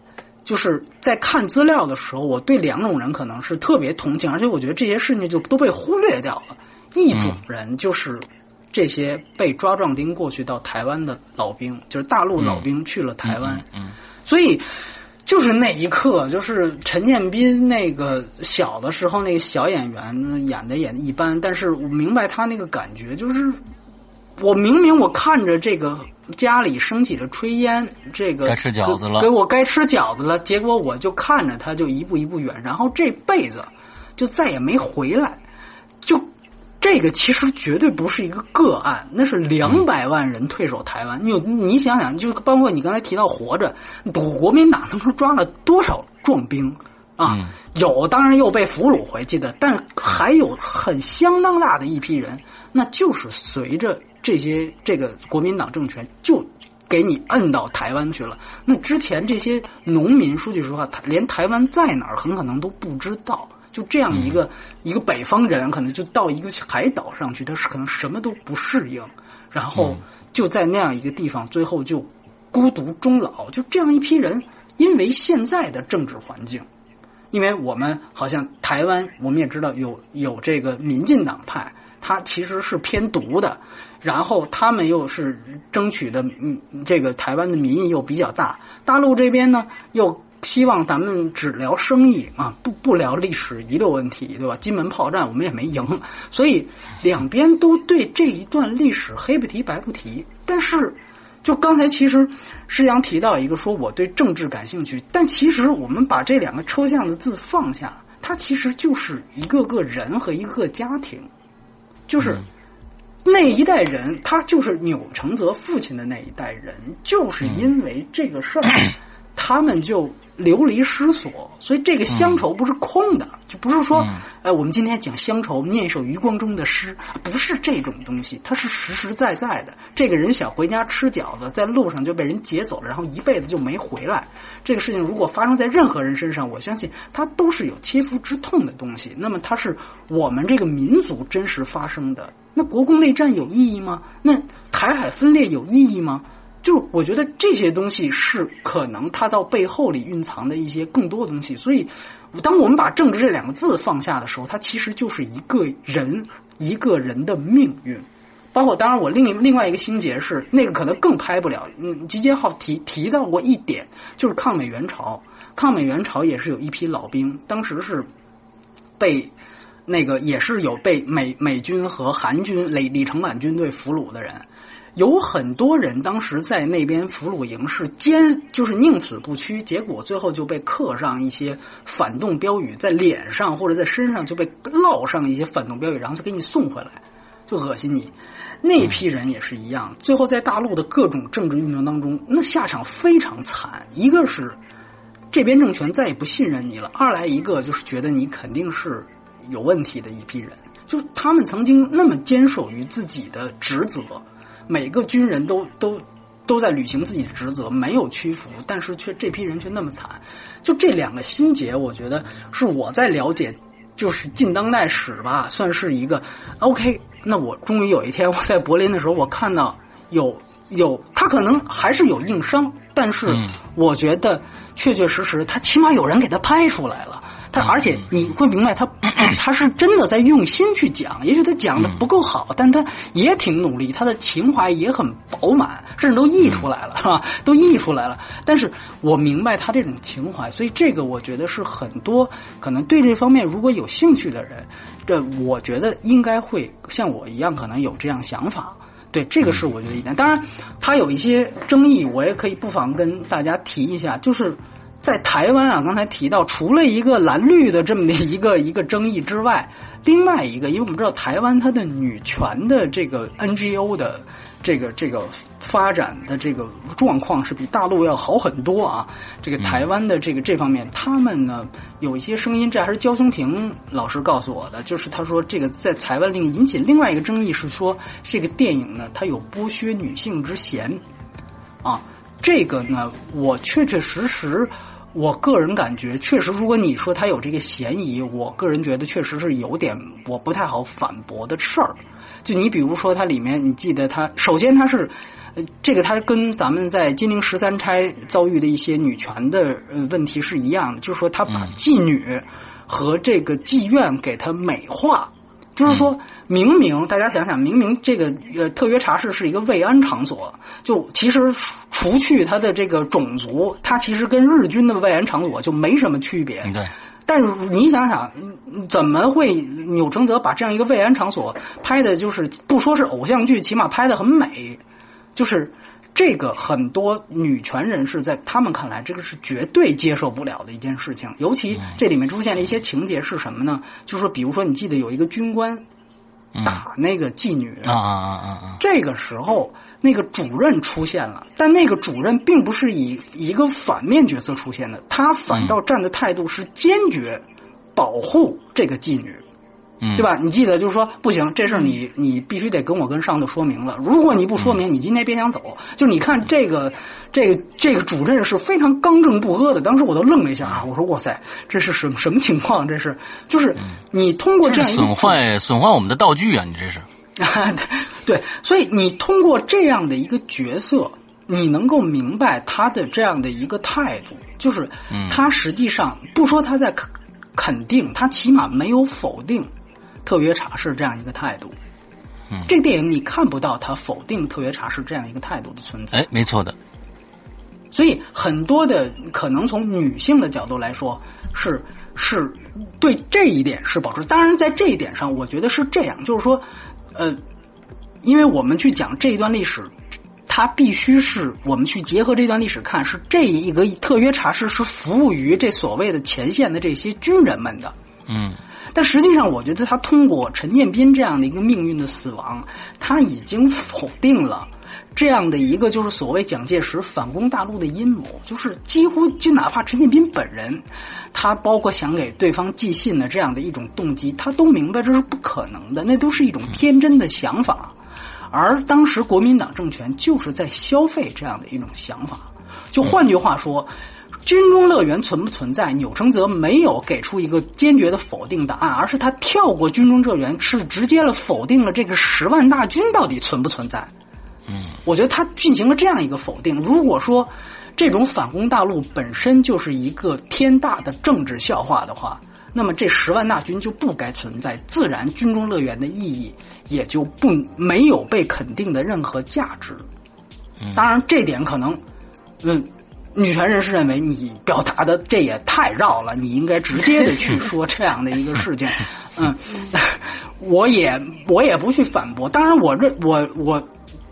S2: 就是在看资料的时候，我对两种人可能是特别同情，而且我觉得这些事情就都被忽略掉了。一种人就是这些被抓壮丁过去到台湾的老兵，就是大陆老兵去了台湾，
S1: 嗯，
S2: 所以就是那一刻，就是陈建斌那个小的时候那个小演员演的也一般，但是我明白他那个感觉，就是我明明我看着这个家里升起了炊烟，这个
S1: 该吃饺子了
S2: 给我该吃饺子了，结果我就看着他就一步一步远，然后这辈子就再也没回来，就。这个其实绝对不是一个个案，那是两百万人退守台湾。你有你想想，就包括你刚才提到活着，国民党当时抓了多少壮兵啊？有当然又被俘虏回去的，但还有很相当大的一批人，那就是随着这些这个国民党政权就给你摁到台湾去了。那之前这些农民，说句实话，连台湾在哪儿很可能都不知道。就这样一个一个北方人，可能就到一个海岛上去，他是可能什么都不适应，然后就在那样一个地方，最后就孤独终老。就这样一批人，因为现在的政治环境，因为我们好像台湾，我们也知道有有这个民进党派，他其实是偏独的，然后他们又是争取的，嗯，这个台湾的民意又比较大，大陆这边呢又。希望咱们只聊生意啊，不不聊历史遗留问题，对吧？金门炮战我们也没赢，所以两边都对这一段历史黑不提白不提。但是，就刚才其实施阳提到一个说我对政治感兴趣，但其实我们把这两个抽象的字放下，它其实就是一个个人和一个家庭，就是那一代人，他就是钮承泽父亲的那一代人，就是因为这个事儿，他们就。流离失所，所以这个乡愁不是空的，就不是说，呃，我们今天讲乡愁，念一首余光中的诗，不是这种东西，它是实实在在的。这个人想回家吃饺子，在路上就被人劫走了，然后一辈子就没回来。这个事情如果发生在任何人身上，我相信它都是有切肤之痛的东西。那么，它是我们这个民族真实发生的。那国共内战有意义吗？那台海分裂有意义吗？就是我觉得这些东西是可能它到背后里蕴藏的一些更多的东西，所以当我们把政治这两个字放下的时候，它其实就是一个人一个人的命运。包括当然，我另另外一个心结是那个可能更拍不了。嗯，集结号提提到过一点，就是抗美援朝，抗美援朝也是有一批老兵，当时是被那个也是有被美美军和韩军李李承晚军队俘虏的人。有很多人当时在那边俘虏营是坚，就是宁死不屈，结果最后就被刻上一些反动标语，在脸上或者在身上就被烙上一些反动标语，然后就给你送回来，就恶心你。那批人也是一样，最后在大陆的各种政治运动当中，那下场非常惨。一个是这边政权再也不信任你了，二来一个就是觉得你肯定是有问题的一批人，就他们曾经那么坚守于自己的职责。每个军人都都都在履行自己的职责，没有屈服，但是却这批人却那么惨。就这两个心结，我觉得是我在了解，就是近当代史吧，算是一个 OK。那我终于有一天，我在柏林的时候，我看到有有他可能还是有硬伤，但是我觉得确确实实，他起码有人给他拍出来了。他而且你会明白，他他是真的在用心去讲。也许他讲的不够好，但他也挺努力，他的情怀也很饱满，甚至都溢出来了，是吧？都溢出来了。但是我明白他这种情怀，所以这个我觉得是很多可能对这方面如果有兴趣的人，这我觉得应该会像我一样，可能有这样想法。对，这个是我觉得一点。当然，他有一些争议，我也可以不妨跟大家提一下，就是。在台湾啊，刚才提到，除了一个蓝绿的这么的一个一个争议之外，另外一个，因为我们知道台湾它的女权的这个 NGO 的这个这个发展的这个状况是比大陆要好很多啊。这个台湾的这个这方面，他们呢有一些声音，这还是焦松平老师告诉我的，就是他说这个在台湾另引起另外一个争议是说，这个电影呢它有剥削女性之嫌啊。这个呢，我确确实实。我个人感觉，确实，如果你说他有这个嫌疑，我个人觉得确实是有点我不太好反驳的事儿。就你比如说，它里面你记得，它首先它是，这个它跟咱们在金陵十三钗遭遇的一些女权的问题是一样的，就是说他把妓女和这个妓院给它美化。就是说明明大家想想，明明这个呃特约茶室是一个慰安场所，就其实除去它的这个种族，它其实跟日军的慰安场所就没什么区别。
S1: 对。
S2: 但是你想想，怎么会钮承泽把这样一个慰安场所拍的，就是不说是偶像剧，起码拍的很美，就是这个很多女权人士在他们看来，这个是绝对接受不了的一件事情。尤其这里面出现了一些情节是什么呢？就是说，比如说，你记得有一个军官打那个妓女
S1: 啊啊啊啊啊，
S2: 这个时候。那个主任出现了，但那个主任并不是以一个反面角色出现的，他反倒站的态度是坚决保护这个妓女，对吧？你记得就是说，不行，这事儿你你必须得跟我跟上头说明了。如果你不说明，你今天别想走。就是你看这个这个这个主任是非常刚正不阿的，当时我都愣了一下啊！我说哇塞，这是什什么情况？这是就是你通过这样
S1: 损坏损坏我们的道具啊！你这是。
S2: 啊，对对，所以你通过这样的一个角色，你能够明白他的这样的一个态度，就是他实际上不说他在肯肯定，他起码没有否定特约茶室这样一个态度。
S1: 嗯，
S2: 这电影你看不到他否定特约茶室这样一个态度的存在。
S1: 哎，没错的。
S2: 所以很多的可能从女性的角度来说，是是对这一点是保持。当然，在这一点上，我觉得是这样，就是说。呃，因为我们去讲这一段历史，它必须是我们去结合这段历史看，是这一个特约茶室是服务于这所谓的前线的这些军人们的。
S1: 嗯，
S2: 但实际上，我觉得他通过陈建斌这样的一个命运的死亡，他已经否定了。这样的一个就是所谓蒋介石反攻大陆的阴谋，就是几乎就哪怕陈建斌本人，他包括想给对方寄信的这样的一种动机，他都明白这是不可能的，那都是一种天真的想法。而当时国民党政权就是在消费这样的一种想法。就换句话说，军中乐园存不存在？钮承泽没有给出一个坚决的否定答案，而是他跳过军中乐园，是直接了否定了这个十万大军到底存不存在。
S1: 嗯，
S2: 我觉得他进行了这样一个否定。如果说这种反攻大陆本身就是一个天大的政治笑话的话，那么这十万大军就不该存在，自然军中乐园的意义也就不没有被肯定的任何价值。当然，这点可能，嗯，女权人士认为你表达的这也太绕了，你应该直接的去说这样的一个事情。嗯，我也我也不去反驳。当然，我认我我。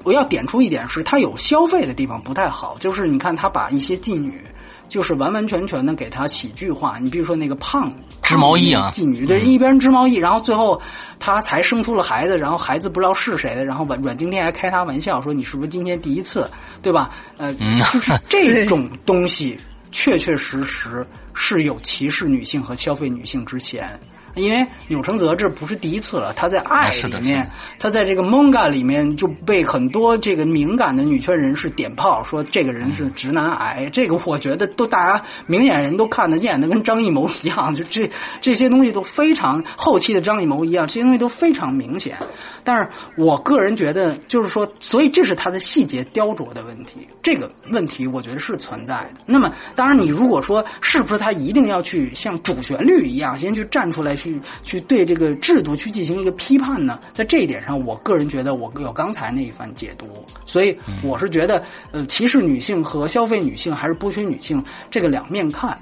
S2: 我要点出一点是，他有消费的地方不太好，就是你看他把一些妓女，就是完完全全的给他喜剧化。你比如说那个胖
S1: 织毛衣啊，
S2: 妓女对，一边织毛衣，然后最后他才生出了孩子，然后孩子不知道是谁的，然后阮阮经天还开他玩笑说你是不是今天第一次，对吧？呃，就是 这种东西确确实实是有歧视女性和消费女性之嫌。因为钮承泽这不是第一次了，他在《爱》里面，他在这个《蒙嘎》里面就被很多这个敏感的女权人士点炮，说这个人是直男癌。这个我觉得都大家明眼人都看得见的，跟张艺谋一样，就这 这些东西都非常后期的张艺谋一样，这些东西都非常明显。但是我个人觉得，就是说，所以这是他的细节雕琢的问题，这个问题我觉得是存在的。那么，当然你如果说是不是他一定要去像主旋律一样，先去站出来？去去对这个制度去进行一个批判呢，在这一点上，我个人觉得我有刚才那一番解读，所以我是觉得，呃，歧视女性和消费女性还是剥削女性这个两面看。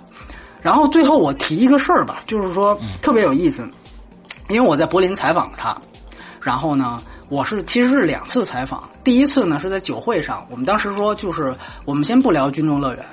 S2: 然后最后我提一个事儿吧，就是说特别有意思，因为我在柏林采访他，然后呢，我是其实是两次采访，第一次呢是在酒会上，我们当时说就是我们先不聊军中乐园。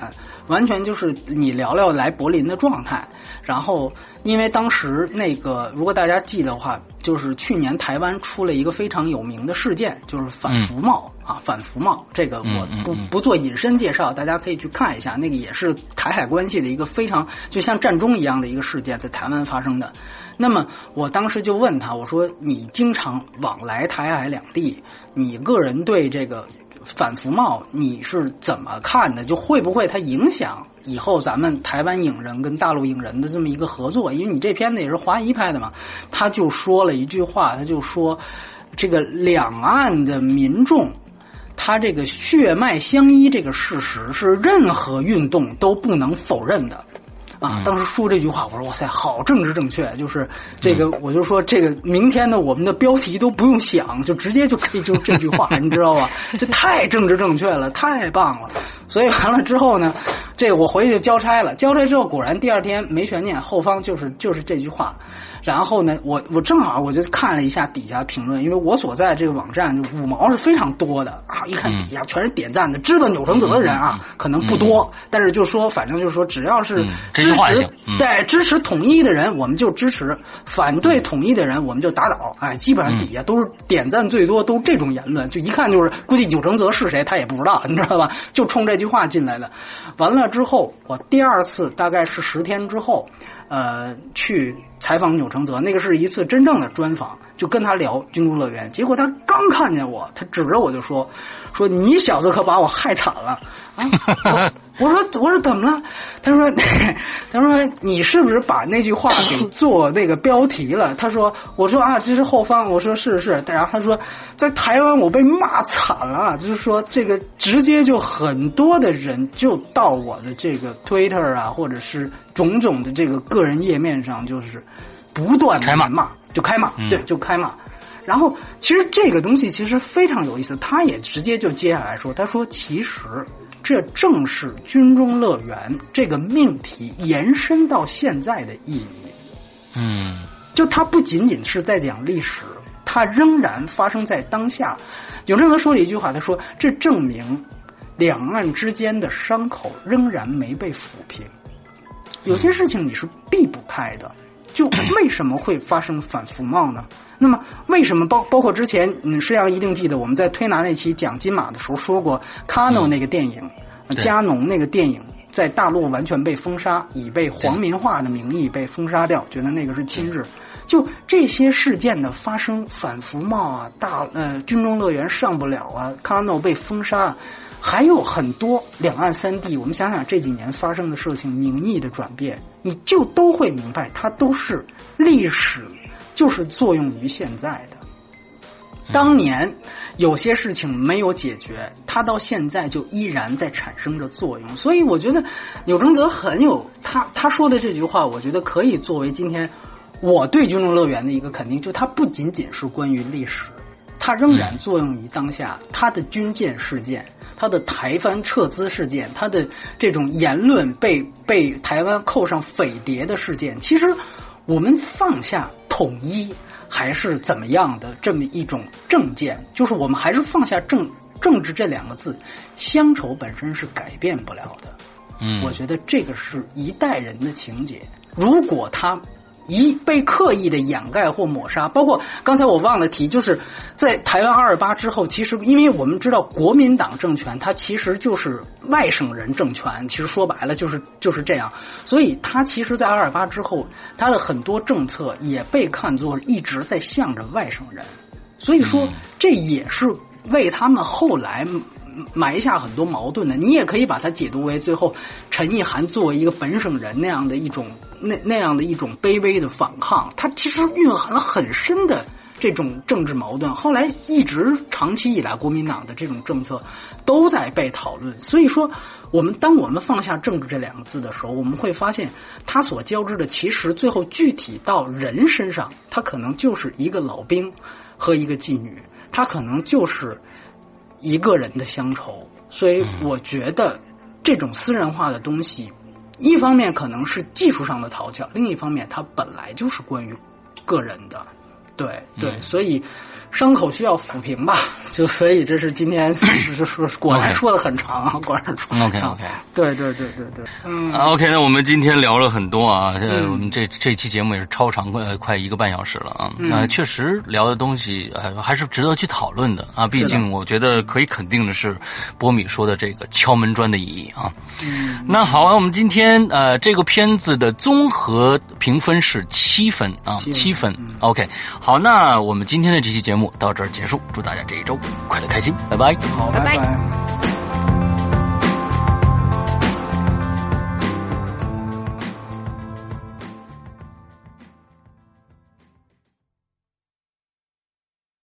S2: 完全就是你聊聊来柏林的状态，然后因为当时那个，如果大家记得的话，就是去年台湾出了一个非常有名的事件，就是反服贸啊，反服贸，这个我不不做引申介绍，大家可以去看一下，那个也是台海关系的一个非常就像战中一样的一个事件，在台湾发生的。那么我当时就问他，我说你经常往来台海两地，你个人对这个？反服贸你是怎么看的？就会不会它影响以后咱们台湾影人跟大陆影人的这么一个合作？因为你这片子也是华谊拍的嘛。他就说了一句话，他就说这个两岸的民众，他这个血脉相依这个事实是任何运动都不能否认的。啊，当时说这句话，我说哇塞，好政治正确，就是这个，我就说这个明天呢，我们的标题都不用想，就直接就可以就这句话，你知道吧？这太政治正确了，太棒了。所以完了之后呢，这我回去就交差了，交差之后果然第二天没悬念，后方就是就是这句话。然后呢，我我正好我就看了一下底下评论，因为我所在这个网站就五毛是非常多的啊，一看底下全是点赞的，知道钮承泽的人啊可能不多，但是就说反正就是说只要是支持对支持统一的人，我们就支持；反对统一的人，我们就打倒。哎，基本上底下都是点赞最多，都这种言论，就一看就是估计钮承泽是谁他也不知道，你知道吧？就冲这句话进来的。完了之后，我第二次大概是十天之后。呃，去采访钮承泽，那个是一次真正的专访，就跟他聊《军都乐园》。结果他刚看见我，他指着我就说：“说你小子可把我害惨了啊！”我说：“我说怎么了？”他说：“他说你是不是把那句话给 做那个标题了？”他说：“我说啊，这是后方。”我说：“是是。”然后他说：“在台湾我被骂惨了，就是说这个直接就很多的人就到我的这个 Twitter 啊，或者是种种的这个个人页面上，就是不断的
S1: 开
S2: 骂，就开骂，对，就开骂。然后其实这个东西其实非常有意思，他也直接就接下来说，他说其实。”这正是军中乐园这个命题延伸到现在的意义。
S1: 嗯，
S2: 就它不仅仅是在讲历史，它仍然发生在当下。有正德说了一句话，他说：“这证明两岸之间的伤口仍然没被抚平。有些事情你是避不开的。就为什么会发生反服贸呢？那么为什么包包括之前，嗯，施阳一定记得我们在推拿那期讲金马的时候说过，卡诺那个电影。加农那个电影在大陆完全被封杀，以被皇民化的名义被封杀掉，觉得那个是亲日。就这些事件的发生，反服贸啊，大呃军中乐园上不了啊，卡诺被封杀，还有很多两岸三地。我们想想这几年发生的事情，民意的转变，你就都会明白，它都是历史，就是作用于现在的。当年有些事情没有解决，它到现在就依然在产生着作用。所以我觉得钮承泽很有他他说的这句话，我觉得可以作为今天我对军中乐园的一个肯定。就它不仅仅是关于历史，它仍然作用于当下。它的军舰事件，它的台湾撤资事件，它的这种言论被被台湾扣上匪谍的事件，其实我们放下统一。还是怎么样的这么一种政见，就是我们还是放下政政治这两个字，乡愁本身是改变不了的。
S1: 嗯，
S2: 我觉得这个是一代人的情节，如果他。一被刻意的掩盖或抹杀，包括刚才我忘了提，就是在台湾二二八之后，其实因为我们知道国民党政权它其实就是外省人政权，其实说白了就是就是这样，所以它其实，在二二八之后，它的很多政策也被看作一直在向着外省人，所以说这也是为他们后来。埋下很多矛盾的，你也可以把它解读为最后陈意涵作为一个本省人那样的一种那那样的一种卑微的反抗，它其实蕴含了很深的这种政治矛盾。后来一直长期以来，国民党的这种政策都在被讨论。所以说，我们当我们放下政治这两个字的时候，我们会发现它所交织的，其实最后具体到人身上，它可能就是一个老兵和一个妓女，它可能就是。一个人的乡愁，所以我觉得这种私人化的东西，一方面可能是技术上的讨巧，另一方面它本来就是关于个人的，对对，所以。伤口需要抚平吧，就所以这是今天 就说果然说的很长啊，果然说
S1: OK OK，
S2: 对对对对对，嗯
S1: OK，那我们今天聊了很多啊，这我们这这期节目也是超长，快快一个半小时了啊，那确实聊的东西还是值得去讨论的啊，毕竟我觉得可以肯定的是波米说的这个敲门砖的意义啊。那好，我们今天呃这个片子的综合评分是七分啊，七分 OK，好，那我们今天的这期节目。到这儿结束，祝大家这一周快乐开心，拜拜，
S2: 好，拜拜。